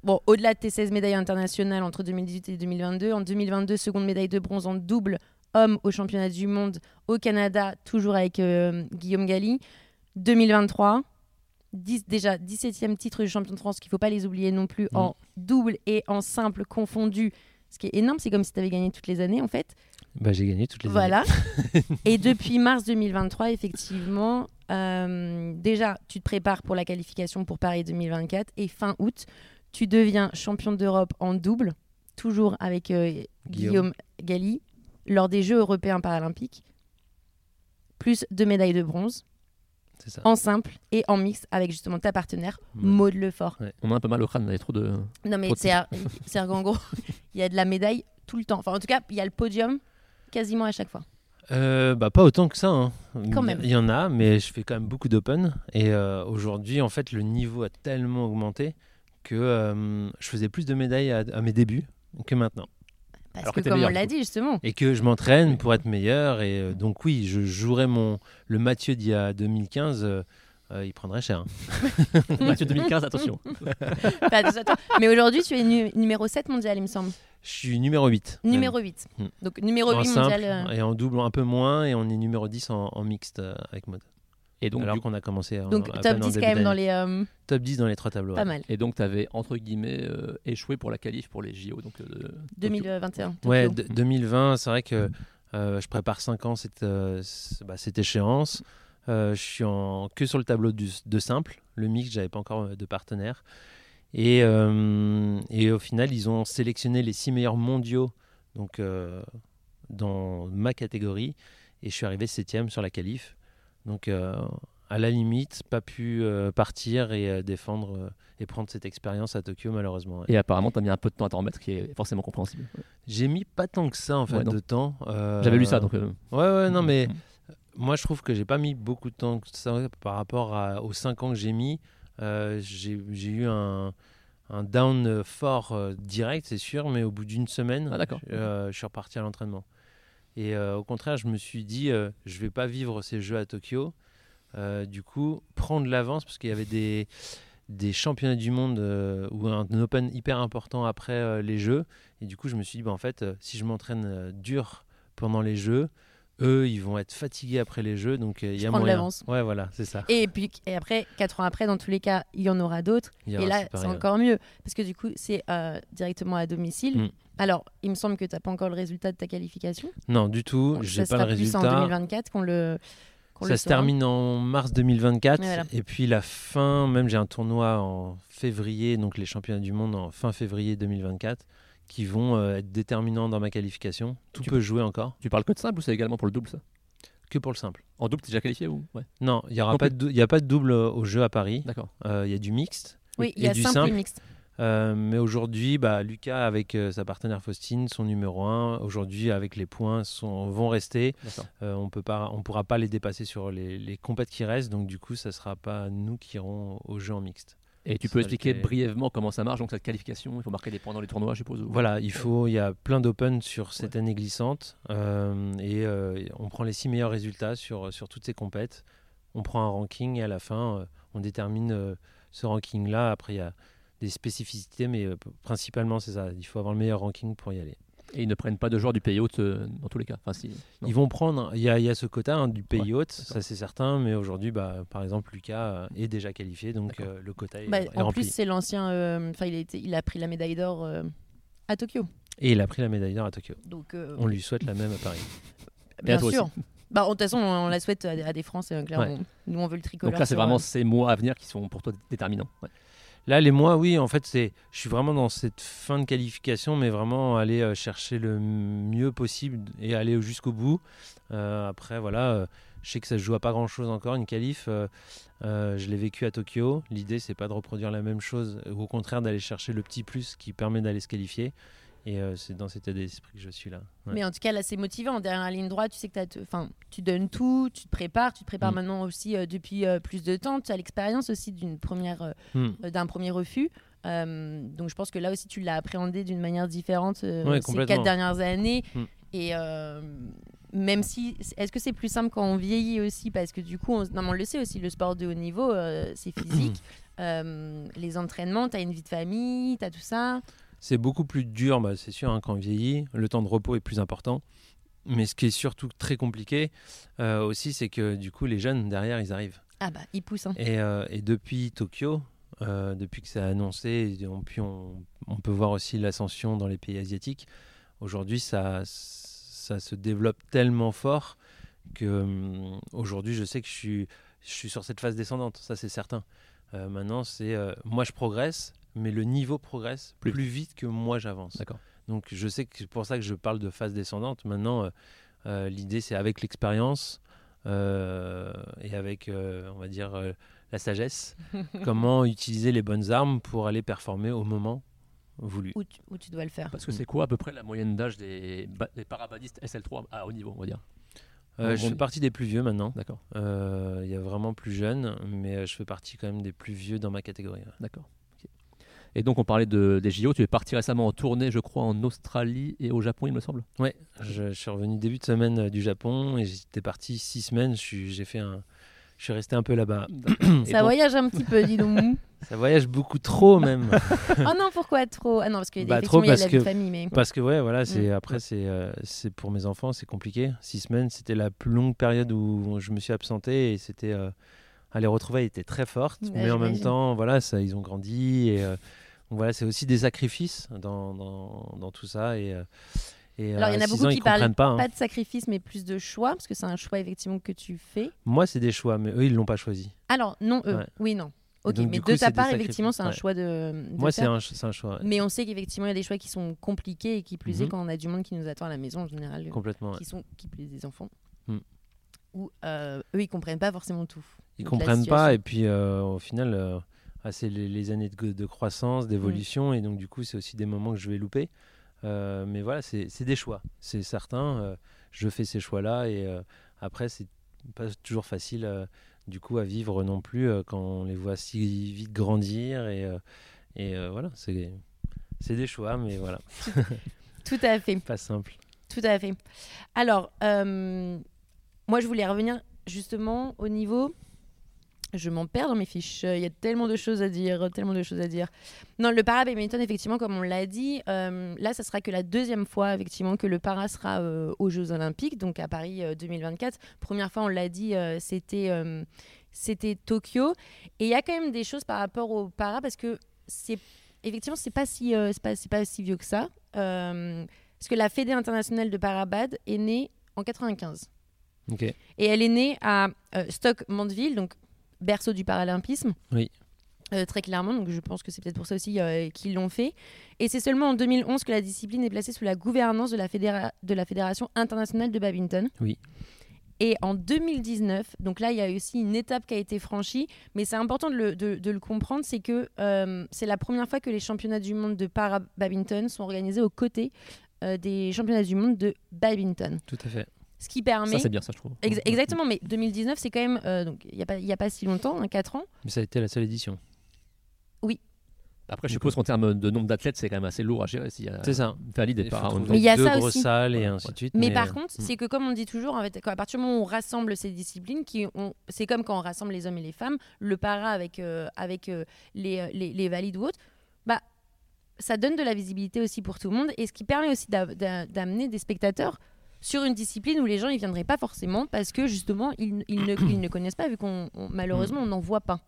bon, au-delà de tes 16 médailles internationales entre 2018 et 2022, en 2022, seconde médaille de bronze en double homme au championnat du monde au Canada, toujours avec euh, Guillaume Gali. 2023, 10 déjà 17e titre de champion de France, qu'il ne faut pas les oublier non plus, en double et en simple confondu. Ce qui est énorme, c'est comme si tu avais gagné toutes les années en fait. Bah, j'ai gagné toutes les années. Voilà. et depuis mars 2023, effectivement, euh, déjà, tu te prépares pour la qualification pour Paris 2024. Et fin août, tu deviens champion d'Europe en double, toujours avec euh, Guillaume. Guillaume. Galli, lors des Jeux européens paralympiques. Plus deux médailles de bronze ça. en simple et en mixte avec justement ta partenaire, Ouais. Maud Lefort. On a un peu mal au crâne, il y a trop de. Non, mais c'est qu'en gros, il y a de la médaille tout le temps. Enfin, en tout cas, il y a le podium quasiment à chaque fois. Euh, bah, pas autant que ça. hein. Quand Il y- même. Il y en a, mais je fais quand même beaucoup d'open. Et euh, aujourd'hui, en fait, le niveau a tellement augmenté que euh, je faisais plus de médailles à, à mes débuts que maintenant. Parce Alors que, comme on l'a dit justement, Et que je m'entraîne pour être meilleur. Et euh, donc, oui, je jouerais mon, le Mathieu d'il y a 2015. euh, euh, il prendrait cher. hein. Mathieu 2015, attention. Attends. mais aujourd'hui tu es nu- numéro 7 mondial, il me semble. Je suis numéro 8. même. Numéro 8. Hmm. Donc numéro en 8 simple mondial. euh, et en double un peu moins. Et on est numéro 10 en, en mixte euh, avec mode. Et donc, Alors du- qu'on a commencé en, Donc à top peine en 10 début quand même dans les. euh, Top 10 dans les trois tableaux. Pas mal. et donc, tu avais, entre guillemets, euh, échoué pour la qualif pour les JO. Donc, euh, de Tokyo. 2021. Tokyo. Ouais, de- 2020, c'est vrai que euh, je prépare 5 ans cette, euh, bah, cette échéance. Euh, je suis en, que sur le tableau du- de simple. Le mix, j'avais pas encore euh, de partenaire. Et, euh, et au final, ils ont sélectionné les 6 meilleurs mondiaux donc, euh, dans ma catégorie. Et je suis arrivé 7 sur la qualif. Donc, euh, à la limite, pas pu euh, partir et euh, défendre et prendre cette expérience à Tokyo, malheureusement. Et apparemment, tu as mis un peu de temps à t'en remettre, qui est forcément compréhensible. J'ai mis pas tant que ça en fait Ouais, de temps. J'avais lu ça, donc. Ouais, ouais, non, mais mm. moi je trouve que j'ai pas mis beaucoup de temps que ça par rapport à- aux 5 ans que j'ai mis. Euh, j'ai eu un, un down fort euh, direct, c'est sûr, mais au bout d'une semaine, Ah, euh, je suis reparti à l'entraînement. Et euh, au contraire, je me suis dit, euh, je vais pas vivre ces jeux à Tokyo. Euh, du coup, prendre l'avance parce qu'il y avait des, des championnats du monde euh, ou un, Open hyper important après euh, les jeux. Et du coup, je me suis dit, bah, en fait, euh, si je m'entraîne euh, dur pendant les jeux, eux, ils vont être fatigués après les jeux, donc euh, il y a moyen. l'avance. Ouais, voilà, c'est ça. Et puis et après, quatre ans après, dans tous les cas, il y en aura d'autres. Et là, c'est encore mieux. Parce que du coup, c'est euh, directement à domicile. Mm. Alors, il me semble que tu n'as pas encore le résultat de ta qualification. Non, du tout. Donc, J'ai ça pas sera le plus en résultat. 2024 qu'on le. qu'on le Ça se termine en mars 2024. Ouais, voilà. Et puis la fin, même j'ai un tournoi en février, donc les championnats du monde en fin février 2024, qui vont euh, être déterminants dans ma qualification. Tout Tu- peut jouer encore, Tu parles que de simple ou c'est également pour le double ça? Que pour le simple. En double, t'es déjà qualifié ou Ouais? Non, il n'y aura pas de, y a pas de double euh, au jeu à Paris. D'accord. Euh, Il y a du mixte. Oui, il y a du simple, simple. et mixte. Euh, mais aujourd'hui, bah, Lucas avec euh, sa partenaire Faustine, son numéro 1, aujourd'hui avec les points sont, vont rester. Euh, on peut pas, on pourra pas les dépasser sur les, les compètes qui restent, donc du coup, ça sera pas nous qui irons au jeu en mixte. Et tu peux expliquer brièvement comment ça marche, donc cette qualification, il faut marquer des points dans les tournois, je suppose. ou- Voilà, il faut, il y a plein d'open sur cette année glissante euh, et euh, on prend les six meilleurs résultats sur, sur toutes ces compètes. On prend un ranking et à la fin, euh, on détermine ce ranking-là. Après, il y a des spécificités, mais euh, principalement, c'est ça. Il faut avoir le meilleur ranking pour y aller. Et ils ne prennent pas de joueurs du pays haute euh, dans tous les cas. Enfin, si. Ils vont prendre, il y a, il y a ce quota hein, du pays Ouais, haute, ça c'est certain, mais aujourd'hui, bah, par exemple, Lucas euh, est déjà qualifié, donc euh, le quota est, Bah, est en rempli. plus, c'est l'ancien. euh, Enfin, il, a été- il a pris la médaille d'or euh, à Tokyo. Et il a pris la médaille d'or à Tokyo. Donc, euh, On lui souhaite la même à Paris. Et à bien toi sûr. aussi. Bah, de toute façon, on la souhaite à, des- Français, hein, clairement. Ouais. Nous, on veut le tricolore. Donc là, c'est vraiment euh, ces mois à venir qui sont pour toi déterminants. Ouais. Là, les mois, oui, en fait, c'est, je suis vraiment dans cette fin de qualification, mais vraiment aller euh, chercher le mieux possible et aller jusqu'au bout. Euh, après, voilà, euh, je sais que ça se joue à pas grand chose encore, une qualif. je l'ai vécu à Tokyo. L'idée, c'est pas de reproduire la même chose, au contraire d'aller chercher le petit plus qui permet d'aller se qualifier. Et euh, c'est dans cet état d'esprit que je suis là. Ouais. Mais en tout cas, là, c'est motivant. Derrière la ligne droite, tu sais que te- enfin, tu donnes tout, tu te prépares. Tu te prépares Mm. maintenant aussi euh, depuis euh, plus de temps. Tu as l'expérience aussi d'une première, euh, d'un premier refus. Donc, je pense que là aussi, tu l'as appréhendé d'une manière différente Ouais, ces quatre dernières années. Mm. Et même si, est-ce que c'est plus simple quand on vieillit aussi? Parce que du coup, on, non, mais on le sait aussi, le sport de haut niveau, c'est physique. Les entraînements, tu as une vie de famille, tu as tout ça. C'est beaucoup plus dur, bah, c'est sûr, hein, quand on vieillit. Le temps de repos est plus important. Mais ce qui est surtout très compliqué euh, aussi, c'est que du coup, les jeunes derrière, ils arrivent. Ah bah, il pousse. hein. Et, euh, et depuis Tokyo, euh, depuis que ça a annoncé, on, puis on, on peut voir aussi l'ascension dans les pays asiatiques. Aujourd'hui, ça, ça se développe tellement fort que hum, aujourd'hui, je sais que je suis, je suis sur cette phase descendante. Ça, c'est certain. Maintenant, c'est moi, je progresse, mais le niveau progresse Plus plus, vite que moi, j'avance. D'accord. Donc, je sais que c'est pour ça que je parle de phase descendante. Maintenant, euh, euh, l'idée, c'est avec l'expérience euh, et avec, euh, on va dire, euh, la sagesse, comment utiliser les bonnes armes pour aller performer au moment voulu. Où tu, où tu dois le faire. Parce que c'est quoi à peu près la moyenne d'âge des, ba- des parabadistes SL3 à haut niveau, on va dire? Euh, je fais partie des plus vieux maintenant. D'accord. Euh, Il y a vraiment plus jeunes, mais je fais partie quand même des plus vieux dans ma catégorie. D'accord. Et donc, on parlait de, des JO. Tu es parti récemment en tournée, je crois, en Australie et au Japon, il me semble. Ouais, je, je suis revenu début de semaine euh, du Japon et j'étais parti six semaines. Je suis, j'ai fait un, je suis resté un peu là-bas. Ça donc- voyage un petit peu, dis donc. Ça voyage beaucoup trop même. oh non, pourquoi trop? Ah non, parce qu'il y a Bah, effectivement, trop il y a parce la vie de que- famille, mais... Parce que ouais, voilà, c'est Mm. après c'est euh, c'est pour mes enfants, c'est compliqué. Six semaines, c'était la plus longue période où je me suis absenté et c'était euh, les retrouvailles étaient très fortes, Ouais, mais en même temps, voilà, ça, ils ont grandi et euh, donc voilà, c'est aussi des sacrifices dans, dans, dans tout ça et euh, et Alors, il y en a six beaucoup ans, qui parlent pas. hein. Pas de sacrifice, mais plus de choix, parce que c'est un choix effectivement que tu fais. Moi, c'est des choix, mais eux, ils l'ont pas choisi. Alors, non, eux. Ouais. Oui, non. Ok, donc, mais coup, de ta part, sacrifices. effectivement, c'est un Ouais. choix de. de Moi, c'est un, choix ouais. Mais on sait qu'effectivement, il y a des choix qui sont compliqués et qui plus est Mhm. quand on a du monde qui nous attend à la maison en général, euh, complètement. ouais. qui sont qui plus des enfants, Mm. où euh, eux ils comprennent pas forcément tout. Ils Donc, comprennent pas et puis euh, au final euh, ah, c'est les, les années de, de croissance d'évolution et donc du coup c'est aussi des moments que je vais louper. Euh, mais voilà c'est des choix. C'est certain euh, je fais ces choix là et euh, après c'est pas toujours facile du coup à vivre non plus quand on les voit si vite grandir et, et voilà c'est des choix mais voilà. Tout à fait. pas simple. Tout à fait. Alors, moi, je voulais revenir justement au niveau Je m'en perds dans mes fiches. Il y a tellement de choses à dire, tellement de choses à dire. Non, le para badminton, effectivement, comme on l'a dit, euh, là, ça sera que la deuxième fois, effectivement, que le para sera euh, aux Jeux Olympiques, donc à Paris euh, 2024. Première fois, on l'a dit, euh, c'était euh, c'était Tokyo. Et il y a quand même des choses par rapport au para, parce que c'est effectivement, c'est pas si euh, c'est pas, c'est pas si vieux que ça. Euh, parce que la Fédé internationale de parabad est née en 95. Ok. Et elle est née à euh, Stock-Mandeville, donc berceau du paralympisme. Oui. Euh, très clairement, donc je pense que c'est peut-être pour ça aussi euh, qu'ils l'ont fait. Et c'est seulement en 2011 que la discipline est placée sous la gouvernance de la, fédéra- de la Fédération internationale de badminton. Oui. Et en 2019, donc là, il y a aussi une étape qui a été franchie, mais c'est important de le, de- de le comprendre, c'est que euh, c'est la première fois que les championnats du monde de para-badminton sont organisés aux côtés des championnats du monde de badminton. Tout à fait. Ce qui permet... Ça, c'est bien, ça, je trouve. Ex- exactement, mais 2019, c'est quand même, euh, donc il n'y a, pas- il y a pas si longtemps, 4 ans. Mais ça a été la seule édition. Après, je suppose qu'en termes de nombre d'athlètes, c'est quand même assez lourd à gérer a C'est ça. valide et pas il y a deux ça grosses aussi. salles et Ouais, ainsi de suite. Mais par euh, contre, mm. c'est que comme on dit toujours, en fait, à partir du moment où on rassemble ces disciplines, qui ont- c'est comme quand on rassemble les hommes et les femmes, le para avec, euh, avec euh, les, les, les valides ou autres, bah, ça donne de la visibilité aussi pour tout le monde et ce qui permet aussi d'a- d'a- d'amener des spectateurs sur une discipline où les gens ils viendraient pas forcément parce que justement ils, ils ne, ils ne connaissent pas vu qu'on on- malheureusement on n'en voit pas.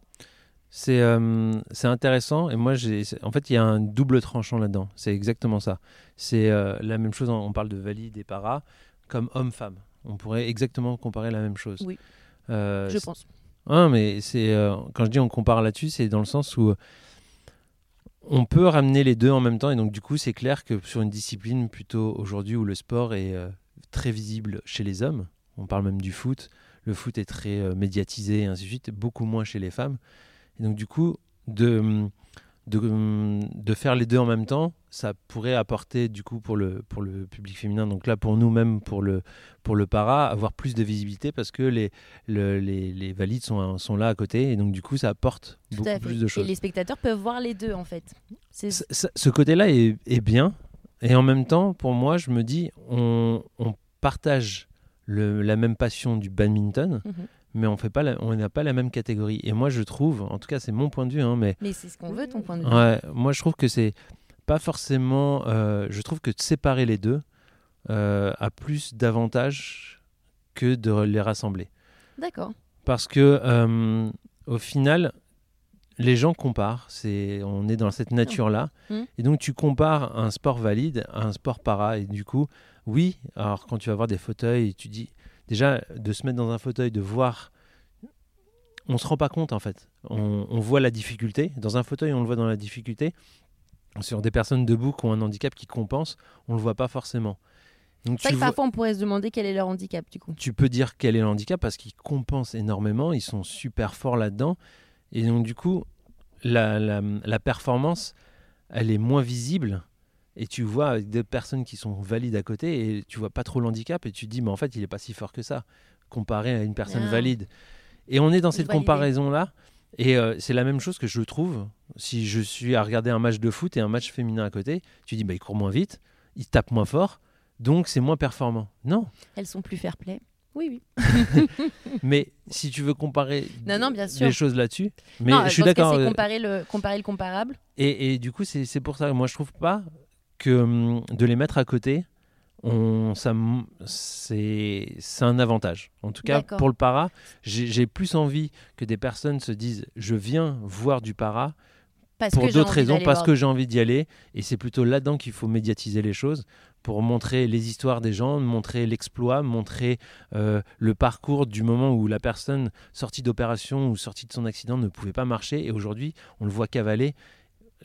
C'est euh, intéressant et moi j'ai en fait il y a un double tranchant là-dedans. C'est exactement ça. C'est euh, la même chose. On parle de valide et para comme homme-femme. On pourrait exactement comparer la même chose. Oui. Euh, je pense. Ah, mais c'est quand je dis on compare là-dessus, c'est dans le sens où on peut ramener les deux en même temps et donc du coup c'est clair que sur une discipline plutôt aujourd'hui où le sport est très visible chez les hommes, on parle même du foot, le foot est très euh, médiatisé et ainsi de suite, beaucoup moins chez les femmes. Et donc du coup de de, de faire les deux en même temps, ça pourrait apporter du coup pour le, pour le public féminin, donc là pour nous même pour le, pour le para, avoir plus de visibilité parce que les, le- les, les valides sont, sont là à côté et donc du coup ça apporte Tout beaucoup plus de Et choses. les spectateurs peuvent voir les deux en fait. Ce côté-là est, est bien et en même temps pour moi je me dis on, on partage le- la même passion du badminton Mhm. mais on fait pas la- on n'a pas la même catégorie et moi je trouve, en tout cas c'est mon point de vue, hein, mais Mais c'est ce qu'on veut, ton point de vue. Ouais, moi je trouve que c'est pas forcément. euh, je trouve que de séparer les deux euh, a plus d'avantages que de les rassembler. D'accord. Parce que euh, au final, les gens comparent. C'est, on est dans cette nature-là. Mm. Et donc tu compares un sport valide à un sport para. Et du coup, oui, alors quand tu vas voir des fauteuils, tu dis déjà de se mettre dans un fauteuil, de voir. On se rend pas compte en fait. On, on voit la difficulté. Dans un fauteuil, on le voit dans la difficulté. Sur des personnes debout qui ont un handicap qui compense, on le voit pas forcément. Donc C'est vrai tu que vois- parfois on pourrait se demander quel est leur handicap du coup. tu peux dire quel est le handicap parce qu'ils compensent énormément, ils sont super forts là-dedans. Et donc, du coup, la, la- la performance, elle est moins visible. Et tu vois des personnes qui sont valides à côté et tu vois pas trop le handicap et tu te dis, mais en fait, il est pas si fort que ça, comparé à une personne Ah. valide. Et on est dans cette comparaison-là. Et euh, c'est la même chose que je trouve si je suis à regarder un match de foot et un match féminin à côté. Tu dis, bah, il court moins vite, il tape moins fort, donc c'est moins performant. Non. Elles sont plus fair play. Oui, oui. Mais si tu veux comparer Non, non, bien sûr. les choses là-dessus, mais non, je suis que d'accord. C'est euh, comparer le, comparer le comparable. Et, et du coup, c'est pour ça. Moi, je trouve pas que hum, de les mettre à côté, on, ça, c'est un avantage. En tout cas, pour le para, j'ai j'ai plus envie que des personnes se disent je viens voir du para Parce pour d'autres raisons, parce voir. que j'ai envie d'y aller. Et c'est plutôt là-dedans qu'il faut médiatiser les choses pour montrer les histoires des gens, montrer l'exploit, montrer euh, le parcours du moment où la personne sortie d'opération ou sortie de son accident ne pouvait pas marcher. Et aujourd'hui, on le voit cavaler.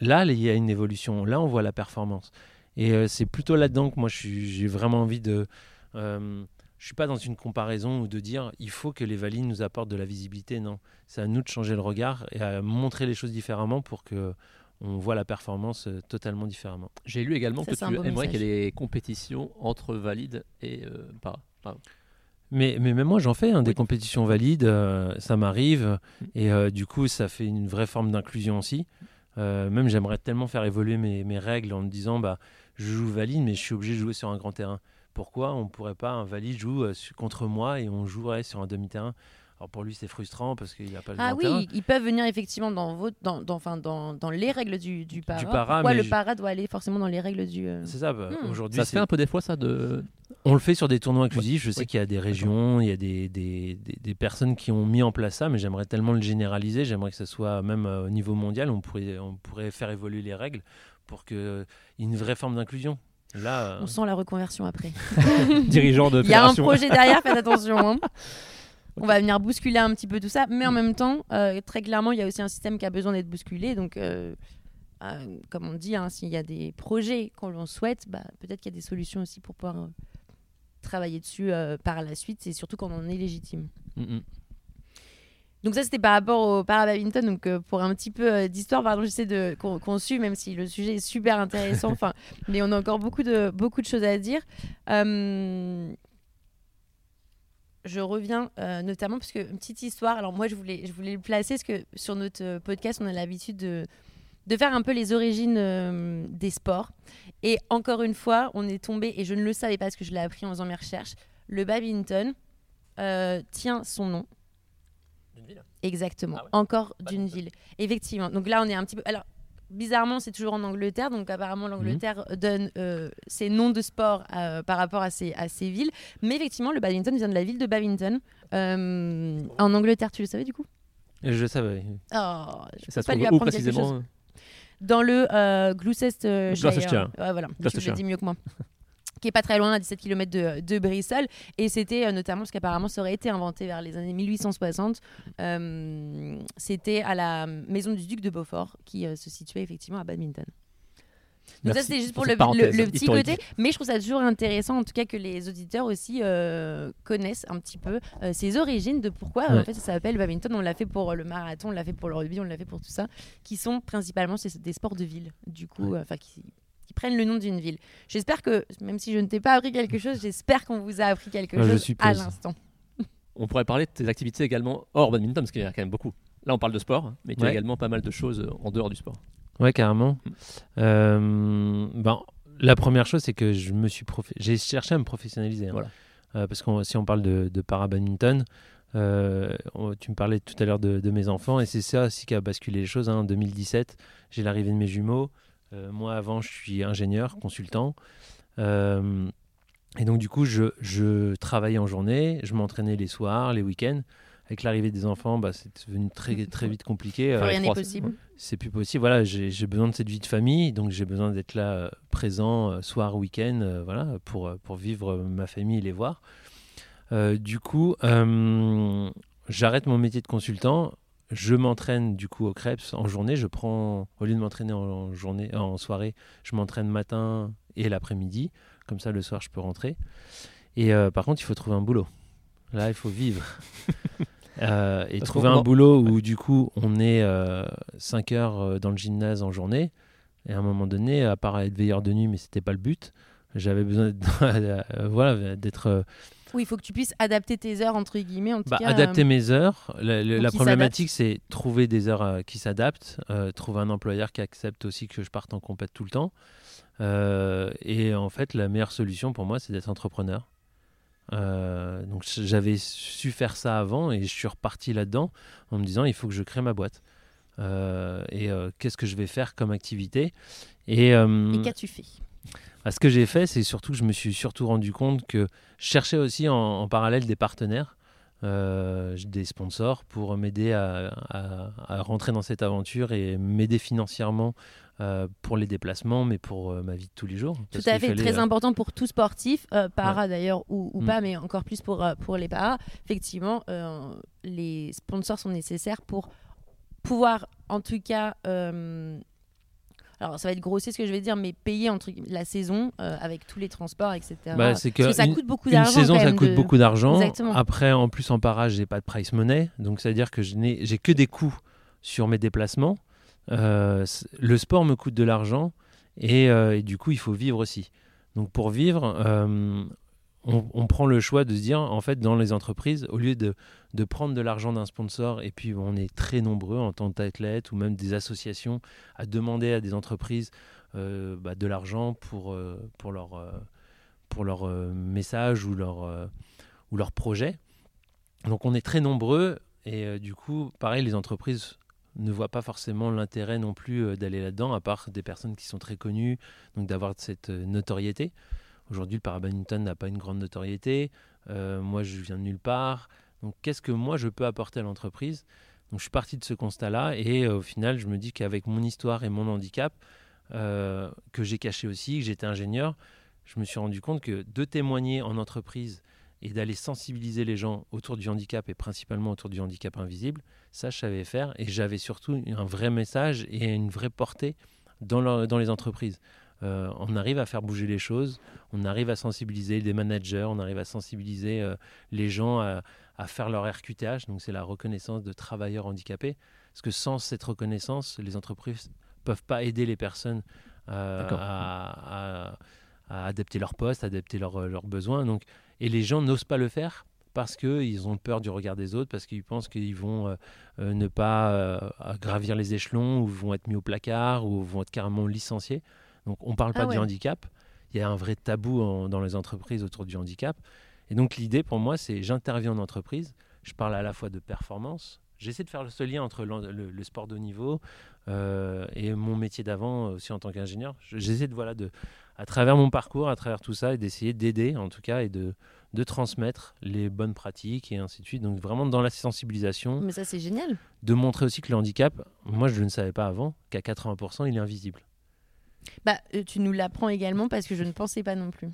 Là, il y a une évolution. Là, on voit la performance. Et euh, c'est plutôt là-dedans que moi, j'ai vraiment envie de... euh, je suis pas dans une comparaison ou de dire il faut que les valides nous apportent de la visibilité. Non, c'est à nous de changer le regard et à montrer les choses différemment pour que on voit la performance euh, totalement différemment. J'ai lu également Ça, que tu aimerais message. qu'il y ait des compétitions entre valides et euh. Pardon. Mais, mais même moi, j'en fais hein, des Oui. compétitions valides, euh, ça m'arrive, et euh, du coup, ça fait une vraie forme d'inclusion aussi. Euh, même, j'aimerais tellement faire évoluer mes, mes règles en me disant, bah, je joue valide, mais je suis obligé de jouer sur un grand terrain. Pourquoi on pourrait pas, un valide joue euh, contre moi et on jouerait sur un demi-terrain Alors pour lui, c'est frustrant parce qu'il n'a pas le Ah terrain. oui, ils peuvent venir effectivement dans, votre, dans, dans, enfin, dans, dans les règles du, du para. para, Pourquoi mais le je- para doit aller forcément dans les règles du. euh, C'est ça. bah, Hmm. Aujourd'hui, Ça se fait un peu des fois, ça de. on le fait sur des tournois inclusifs. Je sais oui. qu'il y a des régions, il y a des, des, des- des personnes qui ont mis en place ça, mais j'aimerais tellement le généraliser. J'aimerais que ce soit même euh, au niveau mondial. On pourrait, on pourrait faire évoluer les règles pour qu'il y ait une vraie forme d'inclusion. Là, euh, On sent la reconversion après. Dirigeant de Il y a un projet derrière, faites attention. hein. On va venir bousculer un petit peu tout ça, mais en même temps, euh, très clairement, il y a aussi un système qui a besoin d'être bousculé. Donc, euh, euh, comme on dit, hein, s'il y a des projets qu'on l'on souhaite, bah, peut-être qu'il y a des solutions aussi pour pouvoir euh, travailler dessus euh, par la suite, et surtout quand on est légitime. mm, mm. Donc ça, c'était par rapport au para-badminton. Donc euh, pour un petit peu euh, d'histoire, pardon, j'essaie de qu'on suive, même si le sujet est super intéressant. Enfin, mais on a encore beaucoup de beaucoup de choses à dire. Euh, je reviens notamment parce que une petite histoire. Alors moi, je voulais je voulais le placer parce que sur notre podcast, on a l'habitude de de faire un peu les origines euh, des sports. Et encore une fois, on est tombé et je ne le savais pas parce que je l'ai appris en faisant mes recherches. Le badminton euh, tient son nom Exactement, Ah ouais. encore d'une ville. Effectivement. Donc là, on est un petit peu. Alors, bizarrement, c'est toujours en Angleterre. Donc, apparemment, l'Angleterre donne euh, ses noms de sport euh, par rapport à ces, à ces villes. Mais effectivement, le badminton vient de la ville de Babington. euh, en Angleterre, tu le savais du coup? Je savais. Oh, je Ça peux se pas lui trouve où apprendre quelque chose. précisément Dans le euh, Gloucester. Gloucestershire. Ouais, voilà. Tu le Gloucestershire. dis mieux que moi. qui est pas très loin, à 17 km de, de Bristol. Et c'était euh, notamment parce qu'apparemment ça aurait été inventé vers les années 1860. Euh, c'était à la maison du duc de Beaufort qui euh, se situait effectivement à Badminton. Donc ça c'était juste pour pour le, petit historique. côté, mais je trouve ça toujours intéressant en tout cas que les auditeurs aussi connaissent un petit peu ses origines de pourquoi Ouais. en fait ça s'appelle badminton. On l'a fait pour le marathon, on l'a fait pour le rugby, on l'a fait pour tout ça, qui sont principalement des sports de ville. Du coup, enfin qui prennent le nom d'une ville. J'espère que même si je ne t'ai pas appris quelque chose, j'espère qu'on vous a appris quelque je chose à l'instant. On pourrait parler de tes activités également hors badminton, parce qu'il y en a quand même beaucoup. Là, on parle de sport, mais tu as également pas mal de choses euh, en dehors du sport. Ouais, carrément. Euh, ben, la première chose, c'est que je me suis prof- j'ai cherché à me professionnaliser. hein. Voilà. Euh, parce que si on parle de, de para-badminton, euh, on- tu me parlais tout à l'heure de, de mes enfants, et c'est ça aussi qui a basculé les choses. hein. En 2017, j'ai l'arrivée de mes jumeaux. Euh, moi, avant, je suis ingénieur, consultant. Euh, et donc, du coup, je, je travaillais en journée, je m'entraînais les soirs, les week-ends. Avec l'arrivée des enfants, bah, c'est devenu très, très vite compliqué. Euh, rien n'est possible. c'est plus possible. Voilà, j'ai besoin de cette vie de famille, donc j'ai besoin d'être là euh, présent euh, soir, week-end, voilà, pour, pour vivre ma famille et les voir. Du coup, j'arrête mon métier de consultant. Je m'entraîne du coup au Krebs en journée. Je prends, au lieu de m'entraîner en journée, en soirée, je m'entraîne matin et l'après-midi. Comme ça, le soir, je peux rentrer. Et euh, par contre, il faut trouver un boulot. Là, il faut vivre. Euh, et Parce trouver un boulot où du coup on est 5 heures euh, dans le gymnase en journée et à un moment donné à part être veilleur de nuit mais c'était pas le but j'avais besoin d'être euh, voilà d'être euh, Oui, il faut que tu puisses adapter tes heures entre guillemets en tout bah, cas. adapter euh, mes heures la, problématique c'est trouver des heures euh, qui s'adaptent euh, trouver un employeur qui accepte aussi que je parte en compète tout le temps. Et en fait la meilleure solution pour moi c'est d'être entrepreneur. Donc j'avais su faire ça avant et je suis reparti là-dedans en me disant il faut que je crée ma boîte. Et qu'est-ce que je vais faire comme activité? Et, Et qu'as-tu fait? Bah, ce que j'ai fait c'est surtout que je me suis surtout rendu compte que je cherchais aussi en, en parallèle des partenaires euh, des sponsors pour m'aider à, à- à rentrer dans cette aventure et m'aider financièrement euh, pour les déplacements mais pour euh, ma vie de tous les jours Tout à fait, fallait, très euh, important pour tout sportif, para d'ailleurs ou, ou Mm. pas, mais encore plus pour, pour les paras. Effectivement, les sponsors sont nécessaires pour pouvoir, en tout cas, alors ça va être grossier ce que je vais dire, mais payer entre, la saison euh, avec tous les transports, etc. Bah, c'est que Parce que ça une- coûte beaucoup Une d'argent. saison, quand ça coûte de- beaucoup d'argent. Après, en plus, en parage, j'ai pas de price money. Donc, ça veut dire que je n'ai j'ai que des coûts sur mes déplacements. Euh, le sport me coûte de l'argent et, euh, et du coup, il faut vivre aussi. Donc, pour vivre, on, prend le choix de se dire, en fait, dans les entreprises, au lieu de, prendre de l'argent d'un sponsor, et puis on est très nombreux en tant qu'athlètes ou même des associations à demander à des entreprises euh, bah, de l'argent pour, euh, pour leur, euh, pour leur message ou leur, ou leur projet. donc on est très nombreux et du coup, pareil, les entreprises ne voient pas forcément l'intérêt non plus d'aller là-dedans, à part des personnes qui sont très connues, donc d'avoir cette notoriété. Aujourd'hui, le parabadminton n'a pas une grande notoriété. Euh, moi, je viens de nulle part. Donc, qu'est-ce que moi, je peux apporter à l'entreprise? Donc, je suis parti de ce constat-là et euh, au final, je me dis qu'avec mon histoire et mon handicap, euh, que j'ai caché aussi, que j'étais ingénieur, je me suis rendu compte que de témoigner en entreprise et d'aller sensibiliser les gens autour du handicap et principalement autour du handicap invisible, ça, je savais faire et j'avais surtout un vrai message et une vraie portée dans, les entreprises. Euh, on arrive à faire bouger les choses, on arrive à sensibiliser des managers, on arrive à sensibiliser euh, les gens à, à faire leur RQTH, donc c'est la reconnaissance de travailleurs handicapés. Parce que sans cette reconnaissance, les entreprises peuvent pas aider les personnes euh, D'accord. à, à- à adapter leur poste, adapter leurs besoins. Donc, et les gens n'osent pas le faire parce qu'ils ont peur du regard des autres, parce qu'ils pensent qu'ils vont euh, euh, ne pas euh, gravir les échelons, ou vont être mis au placard, ou vont être carrément licenciés. Donc on ne parle Ah pas du ouais. handicap. Il y a un vrai tabou en- dans les entreprises autour du handicap. Et donc l'idée pour moi, c'est j'interviens en entreprise, je parle à la fois de performance, j'essaie de faire ce lien entre le, le sport de haut niveau euh, et mon métier d'avant aussi en tant qu'ingénieur. Je- J'essaie de, voilà, de, à travers mon parcours, à travers tout ça, et d'essayer d'aider en tout cas et de, de transmettre les bonnes pratiques et ainsi de suite. Donc vraiment dans la sensibilisation, Mais ça, c'est génial. de montrer aussi que le handicap, moi je ne savais pas avant, qu'à 80% il est invisible. Bah, euh, tu nous l'apprends également parce que je ne pensais pas non plus.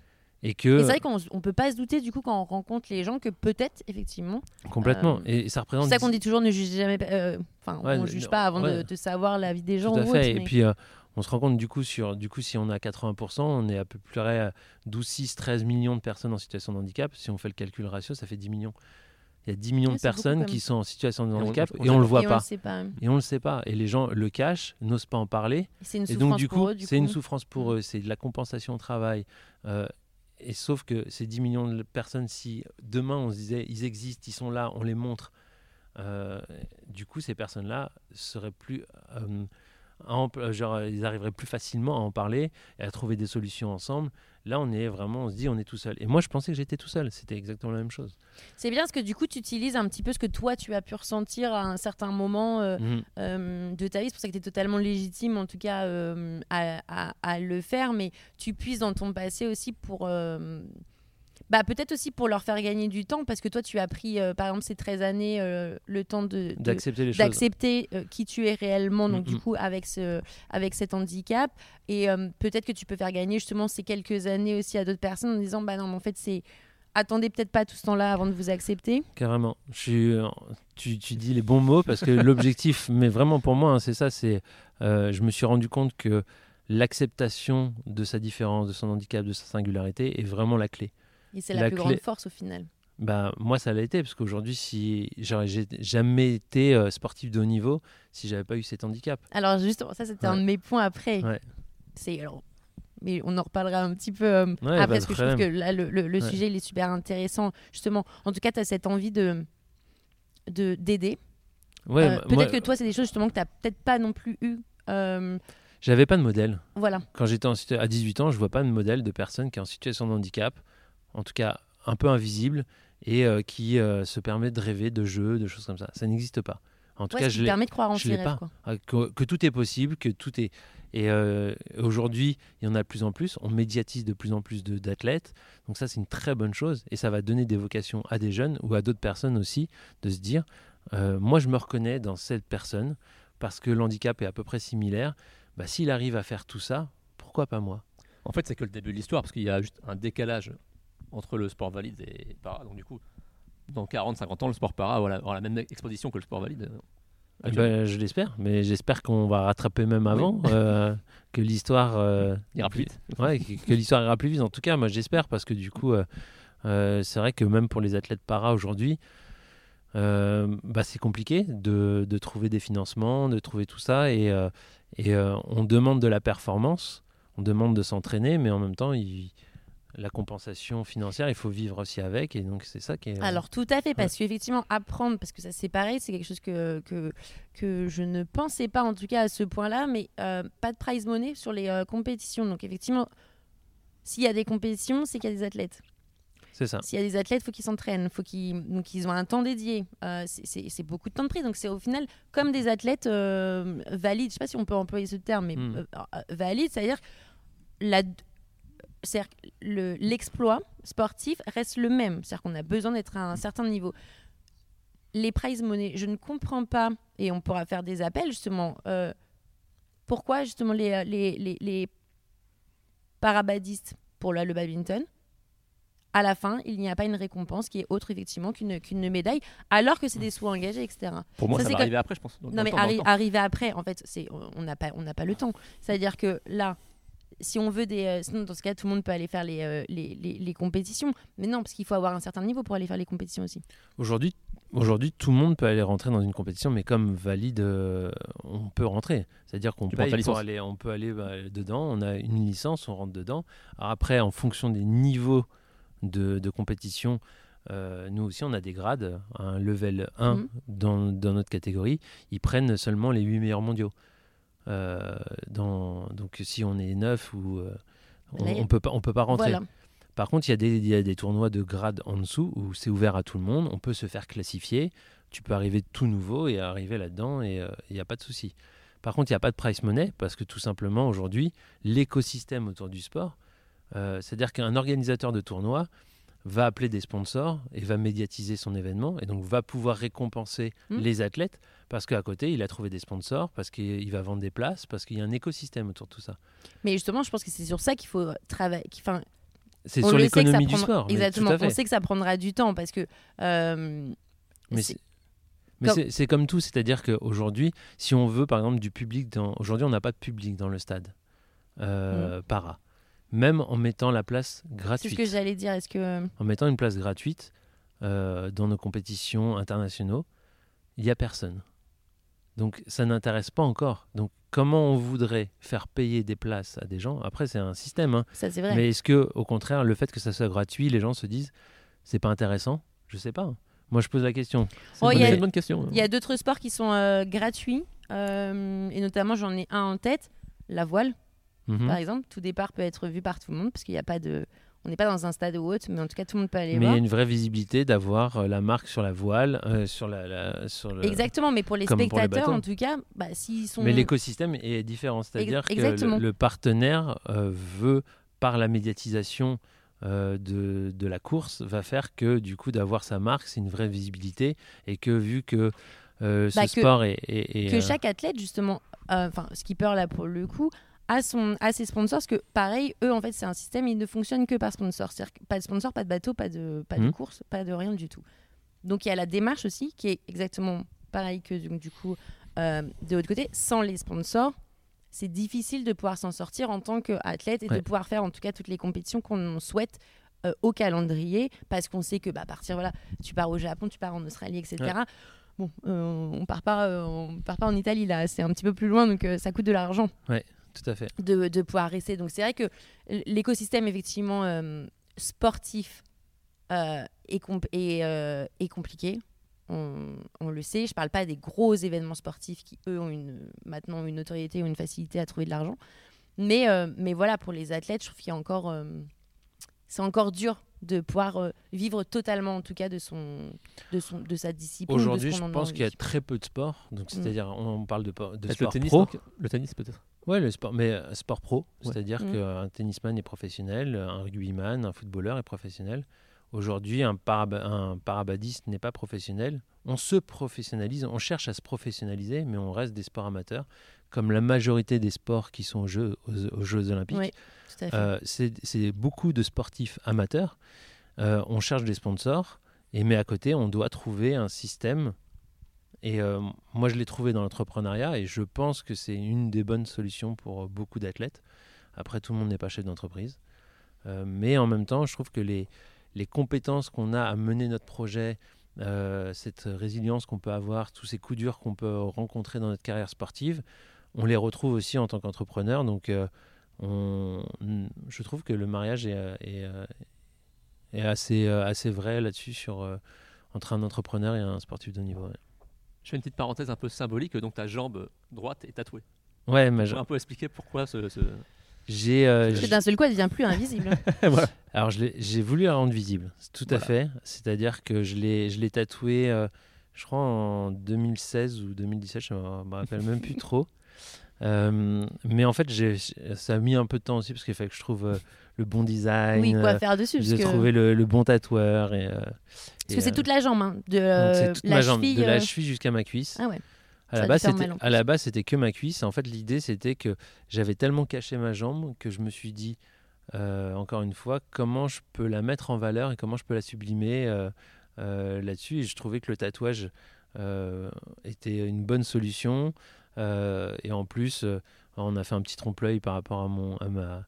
Et que c'est vrai qu'on on peut pas se douter du coup quand on rencontre les gens que peut-être effectivement. complètement, euh, et ça C'est représente ça qu'on dit toujours ne juge jamais. euh, Enfin, Ouais, on ne- juge pas avant de, ouais. de savoir la vie des gens. Tout à fait. autre, Et puis, euh, on se rend compte du coup, sur, du coup, si on a 80%, on est à peu près à 12, 6, 13 millions de personnes en situation de handicap. Si on fait le calcul ratio, ça fait 10 millions. Il y a 10 millions Ouais, de personnes qui sont en situation de Et on- handicap on et on le voit Et on pas. le sait pas. Et on le sait pas. Et les gens le cachent, n'osent pas en parler. C'est une Et souffrance donc, du pour coup, c'est une souffrance pour Mm. eux. C'est de la compensation au travail. Euh, et sauf que ces 10 millions de personnes, si demain on se disait ils existent, ils sont là, on les montre, euh, du coup, ces personnes-là seraient plus. euh, en- euh, genre, ils arriveraient plus facilement à en parler et à trouver des solutions ensemble. Là, on est vraiment, on se dit, on est tout seul. Et moi, je pensais que j'étais tout seul. C'était exactement la même chose. C'est bien parce que du coup, tu utilises un petit peu ce que toi, tu as pu ressentir à un certain moment euh, euh, de ta vie. C'est pour ça que tu es totalement légitime, en tout cas, euh, à, à- à le faire. Mais tu puisses dans ton passé aussi pour. Bah, peut-être aussi pour leur faire gagner du temps, parce que toi, tu as pris, euh, par exemple, ces 13 années, euh, le temps de, D'accepter les d'accepter euh, qui tu es réellement, donc du coup avec, ce, avec cet handicap. Et peut-être que tu peux faire gagner justement ces quelques années aussi à d'autres personnes en disant, bah non, mais en fait, c'est... Attendez peut-être pas tout ce temps-là avant de vous accepter. Carrément. Je suis, tu, tu dis les bons mots parce que l'objectif, mais vraiment pour moi, hein, c'est ça. C'est, euh, je me suis rendu compte que l'acceptation de sa différence, de son handicap, de sa singularité est vraiment la clé. Et c'est la, La plus clé- grande force au final. Bah, moi, ça l'a été parce qu'aujourd'hui, si j'aurais jamais été euh, sportif de haut niveau, si j'avais pas eu cet handicap. Alors justement, ça c'était un de mes points après. Ouais. C'est alors, mais on en reparlera un petit peu euh, Ouais, après bah, parce que je trouve que là le, le- sujet il est super intéressant justement. En tout cas, tu as cette envie de de d'aider. Ouais, Euh, bah, peut-être que toi c'est des choses justement que tu peut-être pas non plus eu. euh, j'avais pas de modèle. voilà. Quand j'étais à 18 ans, je vois pas de modèle de personne qui est en situation de handicap, en tout cas un peu invisible, et euh, qui euh, se permet de rêver de jeux, de choses comme ça. Ça n'existe pas. En tout Ouais, cas, ce je qui permet de croire en je ses l'ai rêves. pas. quoi. Ah, que, que tout est possible, que tout est. Et euh, aujourd'hui, il y en a de plus en plus. On médiatise de plus en plus d'athlètes. Donc ça, c'est une très bonne chose. Et ça va donner des vocations à des jeunes ou à d'autres personnes aussi de se dire, euh, moi, je me reconnais dans cette personne parce que l'handicap est à peu près similaire. Bah, S'il arrive à faire tout ça, pourquoi pas moi? En fait, c'est que le début de l'histoire, parce qu'il y a juste un décalage entre le sport valide et para. Donc, du coup, dans 40-50 ans, le sport para aura la même exposition que le sport valide. euh, Eh ben, Je l'espère. Mais j'espère qu'on va rattraper même avant, euh, que l'histoire... euh, ira plus vite. Ouais, que, que l'histoire ira plus vite. En tout cas, moi j'espère parce que du coup, euh, c'est vrai que même pour les athlètes para aujourd'hui, bah, c'est compliqué de, de trouver des financements, de trouver tout ça. Et, et on demande de la performance, on demande de s'entraîner, mais en même temps, il- la compensation financière, il faut vivre aussi avec. Et donc, c'est ça qui est. Alors tout à fait, parce qu'effectivement, apprendre, parce que ça c'est pareil, c'est quelque chose que, que, que je ne pensais pas en tout cas à ce point-là, mais euh, pas de prize money sur les euh, compétitions. Donc effectivement, s'il y a des compétitions, c'est qu'il y a des athlètes. C'est ça. S'il y a des athlètes, il faut qu'ils s'entraînent, faut qu'ils donc ils ont un temps dédié. Euh, c'est- beaucoup de temps de prise. Donc c'est au final comme des athlètes euh, valides. Je sais pas si on peut employer ce terme, mais Mm. euh, euh, valides, c'est-à-dire la c'est-à-dire que le- l'exploit sportif reste le même. C'est-à-dire qu'on a besoin d'être à un certain niveau. Les prize money, je ne comprends pas, et on pourra faire des appels justement, euh, pourquoi justement les, les, les, les parabadistes pour le, le badminton, à la fin, il n'y a pas une récompense qui est autre effectivement qu'une qu'une médaille, alors que c'est des sous engagés, etc. Pour moi, Ça, ça, c'est va comme- arriver après, je pense. Dans- Non mais temps, arri- arriver après, en fait, c'est on n'a pas on n'a pas le temps. C'est-à-dire que là, si on veut des, euh, sinon dans ce cas, tout le monde peut aller faire les, euh, les, les- les compétitions. Mais non, parce qu'il faut avoir un certain niveau pour aller faire les compétitions aussi. Aujourd'hui, aujourd'hui, tout le monde peut aller rentrer dans une compétition, mais comme valide, euh, on peut rentrer. C'est-à-dire qu'on paye pour aller, on peut aller bah, dedans. On a une licence, on rentre dedans. Alors après, en fonction des niveaux de, de compétition, euh, nous aussi, on a des grades. Un level 1 Mhm. dans, dans notre catégorie, ils prennent seulement les 8 meilleurs mondiaux. Euh, dans, donc si on est 9 ou euh, on, on peut pas, on peut pas rentrer. Voilà. Par contre, il y, a des- il y a des tournois de grade en dessous où c'est ouvert à tout le monde. On peut se faire classifier. Tu peux arriver tout nouveau et arriver là-dedans et euh, il n'y a pas de souci. Par contre, il n'y a pas de price money parce que tout simplement aujourd'hui, l'écosystème autour du sport, euh, c'est-à-dire qu'un organisateur de tournoi va appeler des sponsors et va médiatiser son événement et donc va pouvoir récompenser Mm. les athlètes parce qu'à côté, il a trouvé des sponsors, parce qu'il va vendre des places, parce qu'il y a un écosystème autour de tout ça. Mais justement, je pense que c'est sur ça qu'il faut travailler. Enfin, C'est sur l'économie du prendra- sport. Exactement. On sait que ça prendra du temps parce que. euh, Mais c'est- mais Comme- c'est- c'est comme tout, c'est-à-dire qu'aujourd'hui, si on veut par exemple du public, dans... aujourd'hui on n'a pas de public dans le stade euh, para, même en mettant la place c'est ce gratuite, que j'allais dire. Est-ce que. en mettant une place gratuite euh, dans nos compétitions internationaux, il n'y a personne. Donc ça n'intéresse pas encore. Donc comment on voudrait faire payer des places à des gens? Après c'est un système, hein. Ça, c'est vrai. mais est-ce que au contraire le fait que ça soit gratuit, les gens se disent c'est pas intéressant? Je sais pas. Moi je pose la question. C'est Oh, une il y a- c'est une bonne question. Il y a d'autres sports qui sont euh, gratuits. euh, et notamment, j'en ai un en tête la voile. Mhm. par exemple, tout départ peut être vu par tout le monde parce qu'il n'y a pas de. On n'est pas dans un stade ou autre, mais en tout cas, tout le monde peut aller Mais il y voir. a une vraie visibilité d'avoir euh, la marque sur la voile, euh, sur la, la- sur le. Exactement, mais pour les comme pour les spectateurs, en tout cas, bah, s'ils sont. Mais l'écosystème est différent, c'est-à-dire que le, le partenaire euh, veut, par la médiatisation de, de la course, va faire que du coup d'avoir sa marque, c'est une vraie visibilité et que vu que ce Bah, que- sport est, est- est, que chaque athlète, justement, enfin, skipper là pour le coup, son, a ses sponsors, parce que pareil, eux, en fait, c'est un système, ils ne fonctionnent que par sponsor. C'est-à-dire pas de sponsor, pas de bateau, pas de, pas de Mhm. course, pas de rien du tout. Donc il y a la démarche aussi, qui est exactement pareil que donc, du coup, euh, de l'autre côté, sans les sponsors. C'est difficile de pouvoir s'en sortir en tant qu'athlète et de Ouais. pouvoir faire en tout cas toutes les compétitions qu'on souhaite euh, au calendrier parce qu'on sait que bah, à partir voilà tu pars au Japon tu pars en Australie etc Ouais. bon euh, on part pas on part pas en Italie là c'est un petit peu plus loin donc ça coûte de l'argent tout à fait. de, de pouvoir rester. Donc c'est vrai que l'écosystème effectivement euh, sportif euh, est, compl- est, euh, est compliqué. On, on le sait. Je parle pas des gros événements sportifs qui eux ont une, maintenant une autorité ou une facilité à trouver de l'argent. Mais, euh, mais voilà, pour les athlètes, je trouve qu'il y a encore, euh, c'est encore dur de pouvoir euh, vivre totalement, en tout cas, de son, de son, de sa discipline. Aujourd'hui, je pense qu'il y a très peu de sports. Donc, Mm. c'est-à-dire, on parle de, de Peut-être sport le tennis, pro. donc, le tennis peut-être. Ouais, le sport, mais euh, sport pro, Ouais. c'est-à-dire Mm. qu'un tennisman est professionnel, un rugbyman, un footballeur est professionnel. Aujourd'hui, un, parab- un parabadiste n'est pas professionnel. On se professionnalise, on cherche à se professionnaliser, mais on reste des sports amateurs, comme la majorité des sports qui sont aux Jeux, aux, aux Jeux Olympiques. Oui, tout à fait. Euh, c'est c'est beaucoup de sportifs amateurs. Euh, on cherche des sponsors, et mais à côté, on doit trouver un système. Et euh, moi, je l'ai trouvé dans l'entrepreneuriat, et je pense que c'est une des bonnes solutions pour beaucoup d'athlètes. Après, tout le monde n'est pas chef d'entreprise. Euh, mais en même temps, je trouve que les, compétences qu'on a à mener notre projet, euh, cette résilience qu'on peut avoir, tous ces coups durs qu'on peut rencontrer dans notre carrière sportive, on les retrouve aussi en tant qu'entrepreneur. Donc, euh, on, je trouve que le mariage est, euh, est, euh, assez, euh, vrai là-dessus sur, euh, entre un entrepreneur et un sportif de niveau. Je fais une petite parenthèse un peu symbolique. Donc ta jambe droite est tatouée. Ouais, mais Je un peu expliquer pourquoi ce. ce- j'ai, euh, Parce que j'ai- d'un seul coup, elle devient plus invisible. voilà. Alors j'ai voulu la rendre visible, tout à fait. C'est-à-dire que je l'ai je l'ai tatoué, euh, je crois en 2016 ou 2017, je me me rappelle même plus trop. Euh, mais en fait, ça a mis un peu de temps aussi parce qu'il fallait que je trouve euh, le bon design. Oui, quoi euh, faire dessus j'ai Parce que trouvé le, le bon tatoueur. Et, euh, parce et, que c'est euh, toute la jambe, hein, de donc c'est toute la ma jambe, cheville. de la cheville jusqu'à ma cuisse. Ah ouais. À la, base, c'était, mal, en à la base, c'était que ma cuisse. En fait, l'idée, c'était que j'avais tellement caché ma jambe que je me suis dit, euh, encore une fois, comment je peux la mettre en valeur et comment je peux la sublimer euh, euh, là-dessus. Et je trouvais que le tatouage était une bonne solution. Et en plus, on a fait un petit trompe-l'œil par rapport à, mon, à, ma,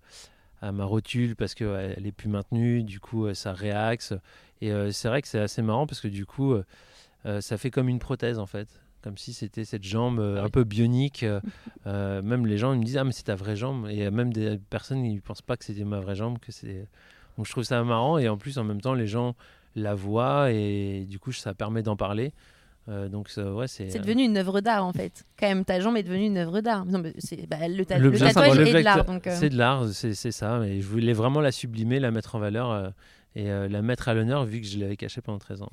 à ma rotule parce qu'elle est plus maintenue. Du coup, euh, ça réaxe. Et euh, c'est vrai que c'est assez marrant parce que du coup, euh, ça fait comme une prothèse en fait. Comme si c'était cette jambe euh, Ah un oui. peu bionique. euh, même les gens ils me disent Ah, mais c'est ta vraie jambe. Et même des personnes ils pensent pas que c'était ma vraie jambe. que c'est Donc je trouve ça marrant. Et en plus, en même temps, les gens la voient et du coup, ça permet d'en parler. Euh, donc, ça, ouais, c'est. C'est devenu une œuvre d'art en fait. Quand même, ta jambe est devenue une œuvre d'art. Non, mais c'est bah, le, ta- le tatouage est de l'objet- l'art. Euh, C'est de l'art, c'est c'est ça. Et je voulais vraiment la sublimer, la mettre en valeur euh, et euh, la mettre à l'honneur vu que je l'avais cachée pendant 13 ans.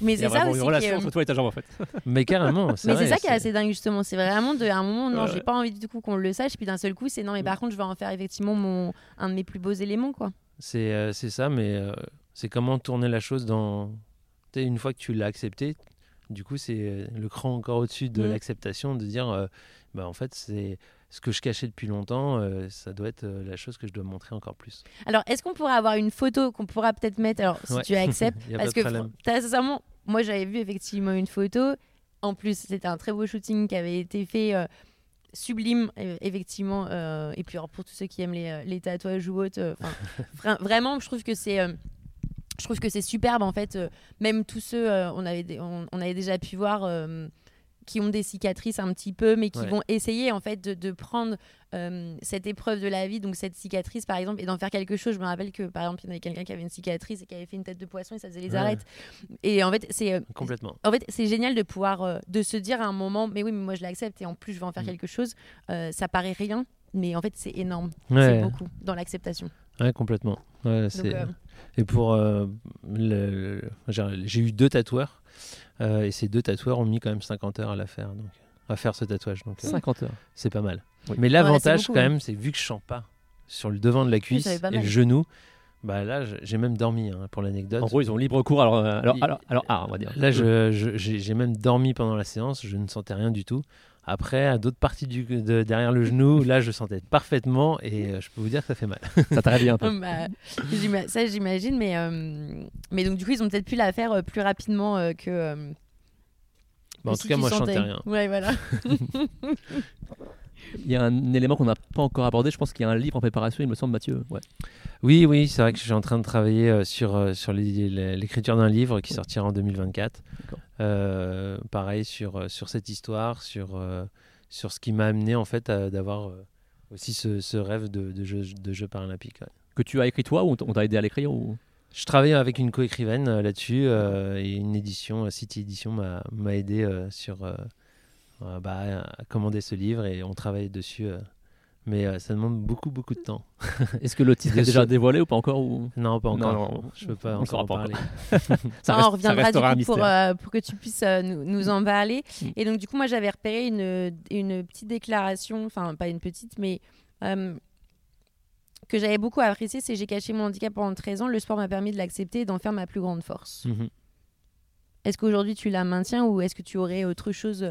Mais c'est a ça aussi. une qui est, relation euh, entre toi et ta jambe en fait. Mais carrément, Mais c'est ça qui est assez dingue justement. C'est vraiment de à un moment, non, Ouais. j'ai pas envie du coup qu'on le sache. Puis d'un seul coup, c'est non, mais par contre, je vais en faire effectivement mon un de mes plus beaux éléments quoi. C'est euh, c'est ça, mais euh, c'est comment tourner la chose dans. Une fois que tu l'as accepté, du coup, c'est euh, le cran encore au-dessus de Mm. l'acceptation, de dire euh, bah, en fait, c'est ce que je cachais depuis longtemps, euh, ça doit être euh, la chose que je dois montrer encore plus. Alors, est-ce qu'on pourrait avoir une photo qu'on pourra peut-être mettre Alors, si Ouais. tu acceptes, parce que sincèrement, moi j'avais vu effectivement une photo. En plus, c'était un très beau shooting qui avait été fait. euh, sublime effectivement et puis alors, pour tous ceux qui aiment les, les tatouages ou autres vra- vraiment je trouve que c'est je trouve que c'est superbe en fait euh, même tous ceux euh, on avait on, on avait déjà pu voir euh, qui ont des cicatrices un petit peu mais qui Ouais. vont essayer en fait de, de prendre cette épreuve de la vie donc cette cicatrice par exemple et d'en faire quelque chose je me rappelle que par exemple il y avait quelqu'un qui avait une cicatrice et qui avait fait une tête de poisson et ça faisait les Ouais. arêtes et en fait c'est Complètement. en fait, c'est génial de pouvoir de se dire à un moment, mais oui, mais moi je l'accepte et en plus je vais en faire Mm. quelque chose. Ça paraît rien, mais en fait c'est énorme. Ouais, C'est beaucoup dans l'acceptation. ouais, complètement. Ouais, c'est- euh, Et pour. euh, le- le- j'ai eu deux tatoueurs, euh, et ces deux tatoueurs ont mis quand même 50 heures à la faire, donc, à faire ce tatouage. Donc, euh, 50 heures. c'est pas mal. Oui. Mais l'avantage, quand même, c'est vu que je chante pas sur le devant de la cuisse et le genou, bah là, j'ai même dormi, hein, pour l'anecdote. En gros, ils ont libre cours alors, euh, alors, alors, alors, ah, on va dire. Là, je- je- j'ai j'ai même dormi pendant la séance, je ne sentais rien du tout. Après, à d'autres parties du, de- derrière le genou, là, je sentais parfaitement et euh, je peux vous dire que ça fait mal. Ça t'a réveillé un peu. bah, ça j'imagine, mais euh, mais donc du coup ils ont peut-être pu la faire euh, plus rapidement euh, que. euh, Bah, en tout cas, moi, je sentais. sentais rien. Ouais, voilà. Il y a un élément qu'on n'a pas encore abordé. Je pense qu'il y a un livre en préparation, il me semble, Mathieu. Ouais. Oui, oui, c'est vrai que je suis en train de travailler euh, sur, euh, sur l'écriture d'un livre qui sortira en 2024. Euh, pareil sur, euh, sur cette histoire, sur, euh, sur ce qui m'a amené en fait à- d'avoir euh, aussi ce, ce rêve de, de jeu, de jeu paralympique. ouais. Que tu as écrit toi ou on t'a aidé à l'écrire ou... Je travaille avec une coécrivaine là-dessus euh, et une édition, City Edition m'a aidé sur bah, à commander ce livre et on travaille dessus. Mais euh, ça demande beaucoup, beaucoup de temps. Est-ce que le titre est déjà dévoilé ou pas encore ou... Non, pas Non, encore. non, je peux pas encore en pas parler. Ça reste- on ça reviendra du coup pour, mystère. euh, pour que tu puisses euh, nous, nous en parler. Mm. Et donc, du coup, moi, j'avais repéré une, une petite déclaration, enfin, pas une petite, mais euh, que j'avais beaucoup apprécié c'est j'ai caché mon handicap pendant 13 ans, le sport m'a permis de l'accepter et d'en faire ma plus grande force. Mhm. Est-ce qu'aujourd'hui, tu la maintiens ou est-ce que tu aurais autre chose,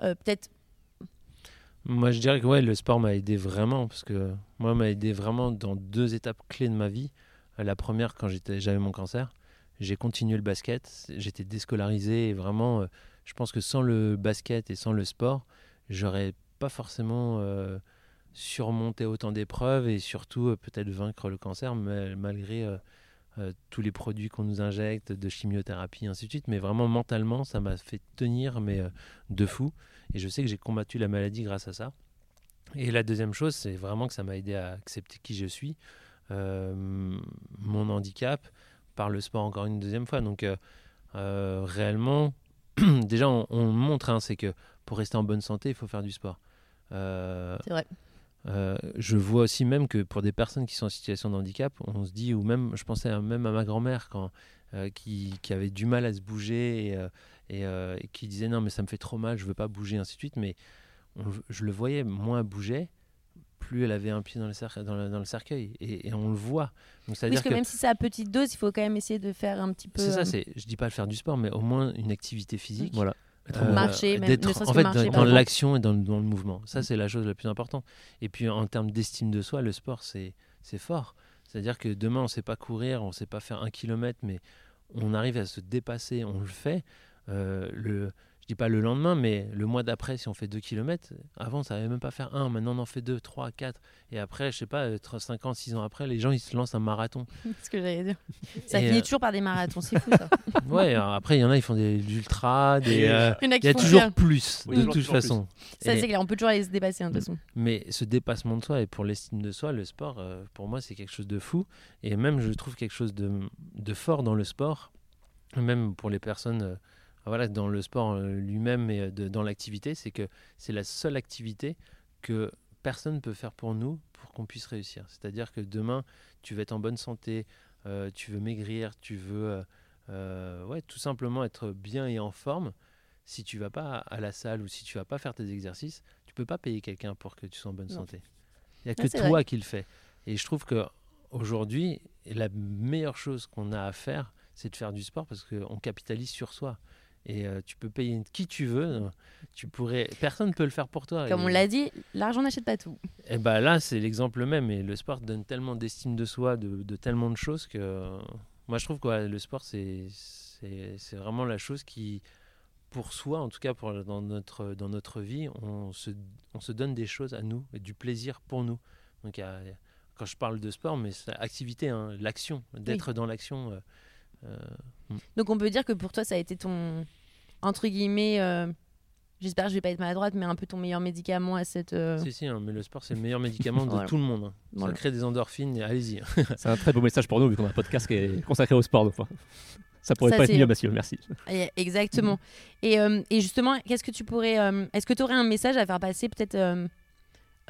peut-être Moi, je dirais que ouais, le sport m'a aidé vraiment parce que moi, m'a aidé vraiment dans deux étapes clés de ma vie. La première, quand j'avais mon cancer, j'ai continué le basket. J'étais déscolarisé et vraiment, euh, je pense que sans le basket et sans le sport, j'aurais pas forcément euh, surmonté autant d'épreuves et surtout euh, peut-être vaincre le cancer mais, malgré euh, tous les produits qu'on nous injecte, de chimiothérapie, ainsi de suite. Mais vraiment mentalement, ça m'a fait tenir mais euh, de fou. Et je sais que j'ai combattu la maladie grâce à ça. Et la deuxième chose, c'est vraiment que ça m'a aidé à accepter qui je suis, euh, mon handicap, par le sport encore une deuxième fois. Donc réellement, déjà on, on montre, hein, c'est que pour rester en bonne santé, il faut faire du sport. C'est vrai. Euh, je vois aussi même que pour des personnes qui sont en situation de handicap, on se dit, ou même, je pensais à- même à ma grand-mère quand, euh, qui, qui avait du mal à se bouger et, euh, et, euh, et qui disait non mais ça me fait trop mal, je veux pas bouger, ainsi de suite. Mais on- je le voyais, moins elle bougeait, plus elle avait un pied dans le, cer- dans le, dans le cercueil. Et, et on le voit. Donc Oui, c'est-à-dire parce que, que même si c'est à petite dose, il faut quand même essayer de faire un petit peu. c'est ça, c'est, je dis pas le faire du sport, mais au moins une activité physique. Voilà. Euh, Marcher, même, ne en fait marcher, dans, l'action et dans, le- dans le mouvement. Ça, c'est la chose la plus importante. Et puis en termes d'estime de soi, le sport, c'est c'est fort. C'est-à-dire que demain, on ne sait pas courir, on ne sait pas faire un kilomètre, mais on arrive à se dépasser, on le fait. Euh, le, dis pas le lendemain, mais le mois d'après, si on fait 2 km, avant, on savait même pas faire un, maintenant on en fait 2, 3, 4. Et après, je sais pas, 5 ans, 6 ans après, les gens, ils se lancent un marathon. C'est ce que j'allais dire. Ça Et, finit euh, toujours par des marathons, c'est fou ça. Ouais, alors après, il y en a, ils font des ultras, des... euh, Il y en a il qui y a font toujours bien. plus, Oui, de toujours- toute toujours plus. façon. Ça, Et- c'est clair, on peut toujours aller se dépasser hein, de toute façon. Mais ce dépassement de soi et pour l'estime de soi, le sport, euh, pour moi, c'est quelque chose de fou. Et même, je trouve quelque chose de, de fort dans le sport, même pour les personnes, euh, voilà, dans le sport euh, lui-même et euh, de- dans l'activité, c'est que c'est la seule activité que personne ne peut faire pour nous pour qu'on puisse réussir. C'est-à-dire que demain, tu veux être en bonne santé, euh, tu veux maigrir, tu veux euh, euh, ouais, tout simplement être bien et en forme. Si tu vas pas à la salle ou si tu vas pas faire tes exercices, tu peux pas payer quelqu'un pour que tu sois en bonne Non. santé. Il y a Ah, que toi vrai. qui le fais. Et je trouve que aujourd'hui, la meilleure chose qu'on a à faire, c'est de faire du sport parce qu'on capitalise sur soi. Et euh, tu peux payer qui tu veux. Tu pourrais, personne ne peut le faire pour toi. Comme Et- on l'a dit, l'argent n'achète pas tout. et bah là, c'est l'exemple même. Et le sport donne tellement d'estime de soi, de, de tellement de choses que moi, je trouve que ouais, le sport, c'est c'est c'est vraiment la chose qui, pour soi, en tout cas pour, dans, notre, dans notre vie, on se, on se donne des choses à nous et du plaisir pour nous. Donc, quand je parle de sport, mais c'est activité, hein, l'action, d'être dans l'action. euh, euh, Donc on peut dire que pour toi, ça a été ton, entre guillemets, euh, j'espère que je vais pas être maladroite, mais un peu ton meilleur médicament à cette... euh, Si, si, hein, mais le sport, c'est le meilleur médicament de Voilà. tout le monde. hein. Voilà. Ça crée des endorphines, et allez-y. C'est un très beau message pour nous, vu qu'on a un podcast qui est consacré au sport. donc, enfin, ça pourrait Ça, pas être c'est- mieux, Mathieu. Merci. Et- Exactement. Et, euh, et justement, qu'est-ce que tu pourrais. euh, Est-ce que tu aurais un message à faire passer peut-être euh,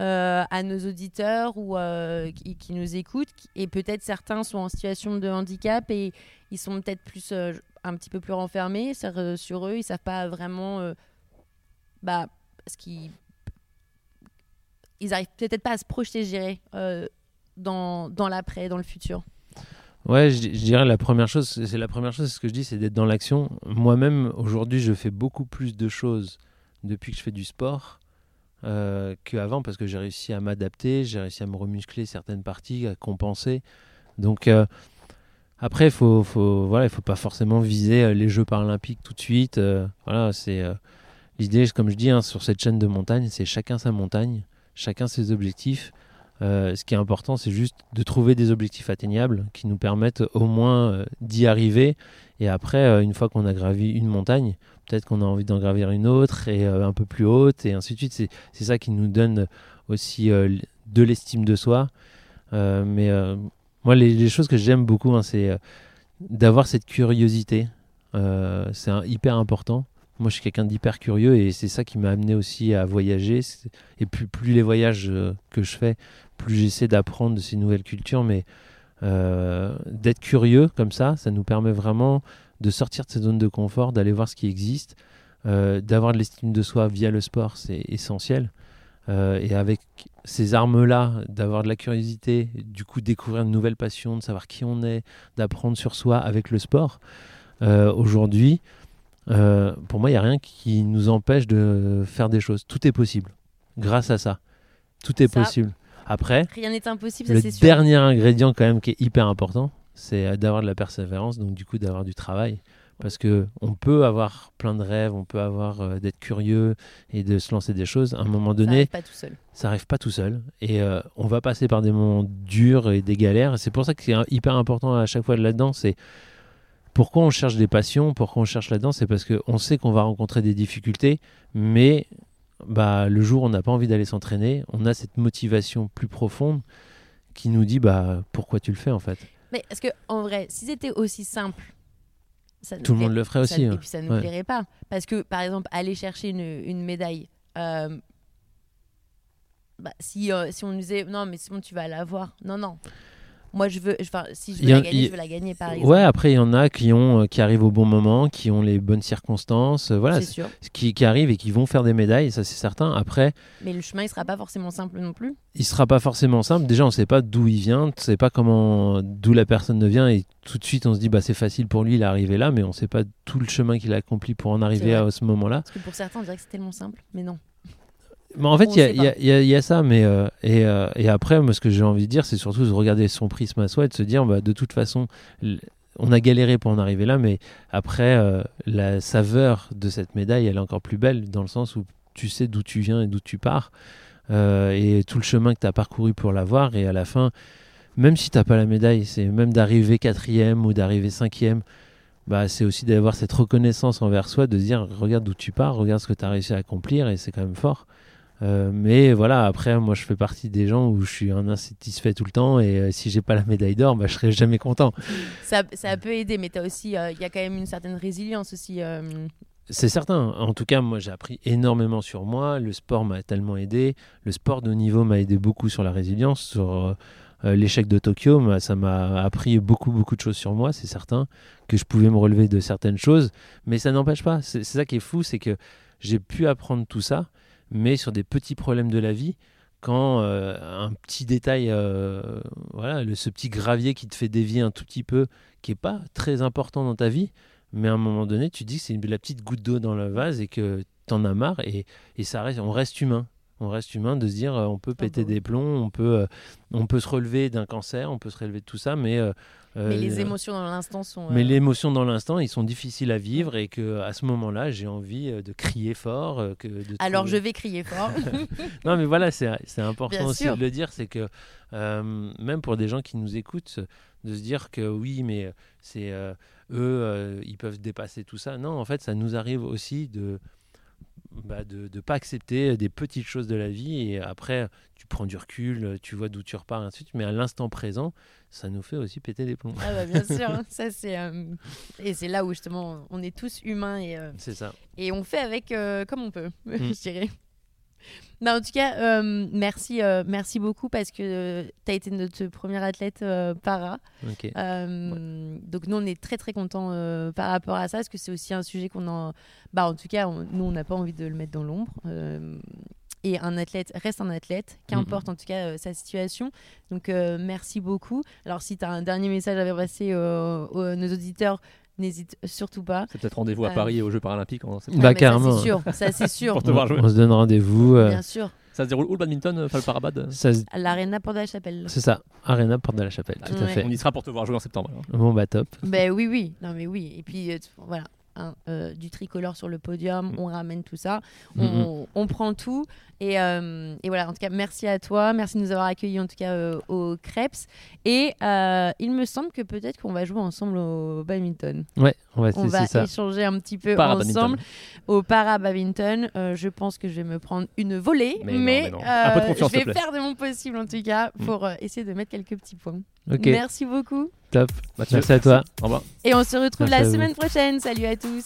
euh, à nos auditeurs ou euh, qui, nous écoutent Et peut-être certains sont en situation de handicap et ils sont peut-être plus euh, un petit peu plus renfermés sur, eux. Ils savent pas vraiment. bah, ce qui. Ils arrivent peut-être pas à se projeter, euh, dans, dans l'après, dans le futur. Ouais, je, je dirais la première chose, c'est la première chose, ce que je dis, c'est d'être dans l'action. Moi-même, aujourd'hui, je fais beaucoup plus de choses depuis que je fais du sport euh, qu'avant parce que j'ai réussi à m'adapter, j'ai réussi à me remuscler certaines parties, à compenser. Donc euh, après, il faut, faut, voilà, il faut pas forcément viser euh, les Jeux paralympiques tout de suite. euh, voilà, c'est l'idée, comme je dis, hein, sur cette chaîne de montagne, c'est chacun sa montagne, chacun ses objectifs. Ce qui est important, c'est juste de trouver des objectifs atteignables qui nous permettent au moins d'y arriver. Et après, une fois qu'on a gravi une montagne, peut-être qu'on a envie d'en gravir une autre et euh, un peu plus haute, et ainsi de suite. C'est, ça qui nous donne aussi euh, de l'estime de soi. Euh, mais moi, les, choses que j'aime beaucoup, hein, c'est d'avoir cette curiosité. C'est hyper important. Moi, je suis quelqu'un d'hyper curieux et c'est ça qui m'a amené aussi à voyager. Et plus, les voyages que je fais, plus j'essaie d'apprendre de ces nouvelles cultures, mais d'être curieux comme ça, ça nous permet vraiment de sortir de cette zone de confort, d'aller voir ce qui existe, euh, d'avoir de l'estime de soi via le sport, c'est essentiel. Euh, et avec ces armes-là, d'avoir de la curiosité, du coup découvrir une nouvelle passion, de savoir qui on est, d'apprendre sur soi avec le sport, euh, aujourd'hui, pour moi, il n'y a rien qui nous empêche de faire des choses. Tout est possible grâce à ça. Tout est Ça, possible. Après, Rien n'est impossible, ça le sûr. dernier ingrédient quand même qui est hyper important, c'est d'avoir de la persévérance, donc du coup d'avoir du travail. Parce que on peut avoir plein de rêves, on peut avoir euh, d'être curieux et de se lancer des choses. À un moment Ça donné, arrive pas tout seul. ça arrive pas tout seul et euh, on va passer par des moments durs et des galères. C'est pour ça que c'est hyper important à chaque fois là-dedans. C'est pourquoi on cherche des passions, pourquoi on cherche là-dedans, c'est parce qu'on sait qu'on va rencontrer des difficultés, mais bah, le jour où on n'a pas envie d'aller s'entraîner, on a cette motivation plus profonde qui nous dit bah pourquoi tu le fais en fait? Mais est-ce que en vrai, si c'était aussi simple, ça Tout le monde le ferait ça- aussi. et hein. puis ça ne nous Ouais. plairait pas. Parce que, par exemple, aller chercher une, une médaille, euh, bah, si, euh, si on nous disait non, mais Simon, tu vas l'avoir. Non, non. Moi, je veux. Enfin, si je veux la gagner, je veux la gagner, par exemple. Ouais, après, il y en a qui, ont, euh, qui arrivent au bon moment, qui ont les bonnes circonstances, euh, voilà, c'est sûr. qui, qui arrivent et qui vont faire des médailles, ça c'est certain. Après, Mais le chemin, il sera pas forcément simple non plus. il sera pas forcément simple. Déjà, on sait pas d'où il vient, on sait pas comment, d'où la personne vient, et tout de suite, on se dit, bah, c'est facile pour lui, il est arrivé là, mais on sait pas tout le chemin qu'il a accompli pour en arriver à ce moment-là. Parce que pour certains, on dirait que c'est tellement simple. Mais non. Mais en fait, il y, a- y y ça, mais euh, et, euh, et après, moi, ce que j'ai envie de dire, c'est surtout de regarder son prisme à soi et de se dire, bah, de toute façon, on a galéré pour en arriver là, mais après, euh, la saveur de cette médaille, elle est encore plus belle dans le sens où tu sais d'où tu viens et d'où tu pars, et tout le chemin que tu as parcouru pour l'avoir, et à la fin, même si t'as pas la médaille, c'est même d'arriver quatrième ou d'arriver cinquième. Bah, c'est aussi d'avoir cette reconnaissance envers soi, de se dire regarde d'où tu pars, regarde ce que tu as réussi à accomplir et c'est quand même fort. Euh, mais voilà, après, moi je fais partie des gens où je suis un insatisfait tout le temps et euh, si j'ai pas la médaille d'or, bah, je serai jamais content. Ça, ça peut aider, mais t'as aussi, euh, il y a quand même une certaine résilience aussi. euh, C'est certain. En tout cas, moi j'ai appris énormément sur moi. Le sport m'a tellement aidé. Le sport de haut niveau m'a aidé beaucoup sur la résilience, sur l'échec de Tokyo. Ça m'a appris beaucoup, beaucoup de choses sur moi, c'est certain. Que je pouvais me relever de certaines choses. Mais ça n'empêche pas. C'est ça qui est fou, c'est que j'ai pu apprendre tout ça, mais sur des petits problèmes de la vie. Quand euh, un petit détail, euh, voilà, le, ce petit gravier qui te fait dévier un tout petit peu, qui est pas très important dans ta vie, mais à un moment donné, tu dis que c'est la petite goutte d'eau dans le vase et que t'en as marre et, et ça reste, on reste humain. On reste humain de se dire euh, on peut péter bah oui. des plombs, on peut, euh, on peut se relever d'un cancer, on peut se relever de tout ça, mais, euh, Mais les émotions dans l'instant sont. mais euh, les émotions dans l'instant, ils sont difficiles à vivre et que à ce moment-là, j'ai envie de crier fort. que de Alors trouver- je vais crier fort. non, mais voilà, c'est important Bien aussi sûr. de le dire, c'est que euh, même pour des gens qui nous écoutent, de se dire que oui, mais c'est euh, eux, ils peuvent dépasser tout ça. Non, en fait, ça nous arrive aussi de bah, de ne pas accepter des petites choses de la vie et après tu prends du recul, tu vois d'où tu repars, et ainsi de suite. Mais à l'instant présent, ça nous fait aussi péter des plombs. ah bah bien sûr, ça c'est euh, et c'est là où justement on est tous humains et euh, C'est ça. et on fait avec euh, comme on peut, Mm. je dirais. En tout cas, euh, merci, euh, merci beaucoup parce que tu as été notre première athlète euh, para. Euh, Donc nous, on est très très contents euh, par rapport à ça parce que c'est aussi un sujet qu'on en... Bah, en tout cas, on- nous, on n'a pas envie de le mettre dans l'ombre. Euh, et un athlète reste un athlète, qu'importe en tout cas euh, sa situation. Donc euh, merci beaucoup. Alors si tu as un dernier message à faire passer euh, aux nos auditeurs, n'hésite surtout pas. C'est peut-être rendez-vous à Euh, Paris et aux Jeux Paralympiques en septembre. Bah, Ah, carrément. Ça c'est sûr, ça c'est sûr. Pour te voir on, jouer. on se donne rendez-vous. euh, Bien sûr. Ça se déroule où le badminton, euh, Falparabad ça se- À l'Arena Porte de la Chapelle. c'est ça. Arena Porte de la Chapelle, tout à fait. On y sera pour te voir jouer en septembre. alors. Bon bah top. Ben oui, oui. Non, mais oui. Et puis, euh, voilà. Hein, euh, du tricolore sur le podium, Mm. on ramène tout ça, Mm, on, on prend tout. Et, euh, et voilà, en tout cas, merci à toi, merci de nous avoir accueillis en tout cas euh, au Krebs. Et euh, il me semble que peut-être qu'on va jouer ensemble au badminton. Ouais, on va On va ça. échanger un petit peu ensemble au para-badminton. Euh, je pense que je vais me prendre une volée, Mais non, non. Je vais faire de mon possible en tout cas Mm. pour essayer de mettre quelques petits points. Merci beaucoup. Merci à toi. Au revoir. Et on se retrouve la semaine prochaine. Salut à tous.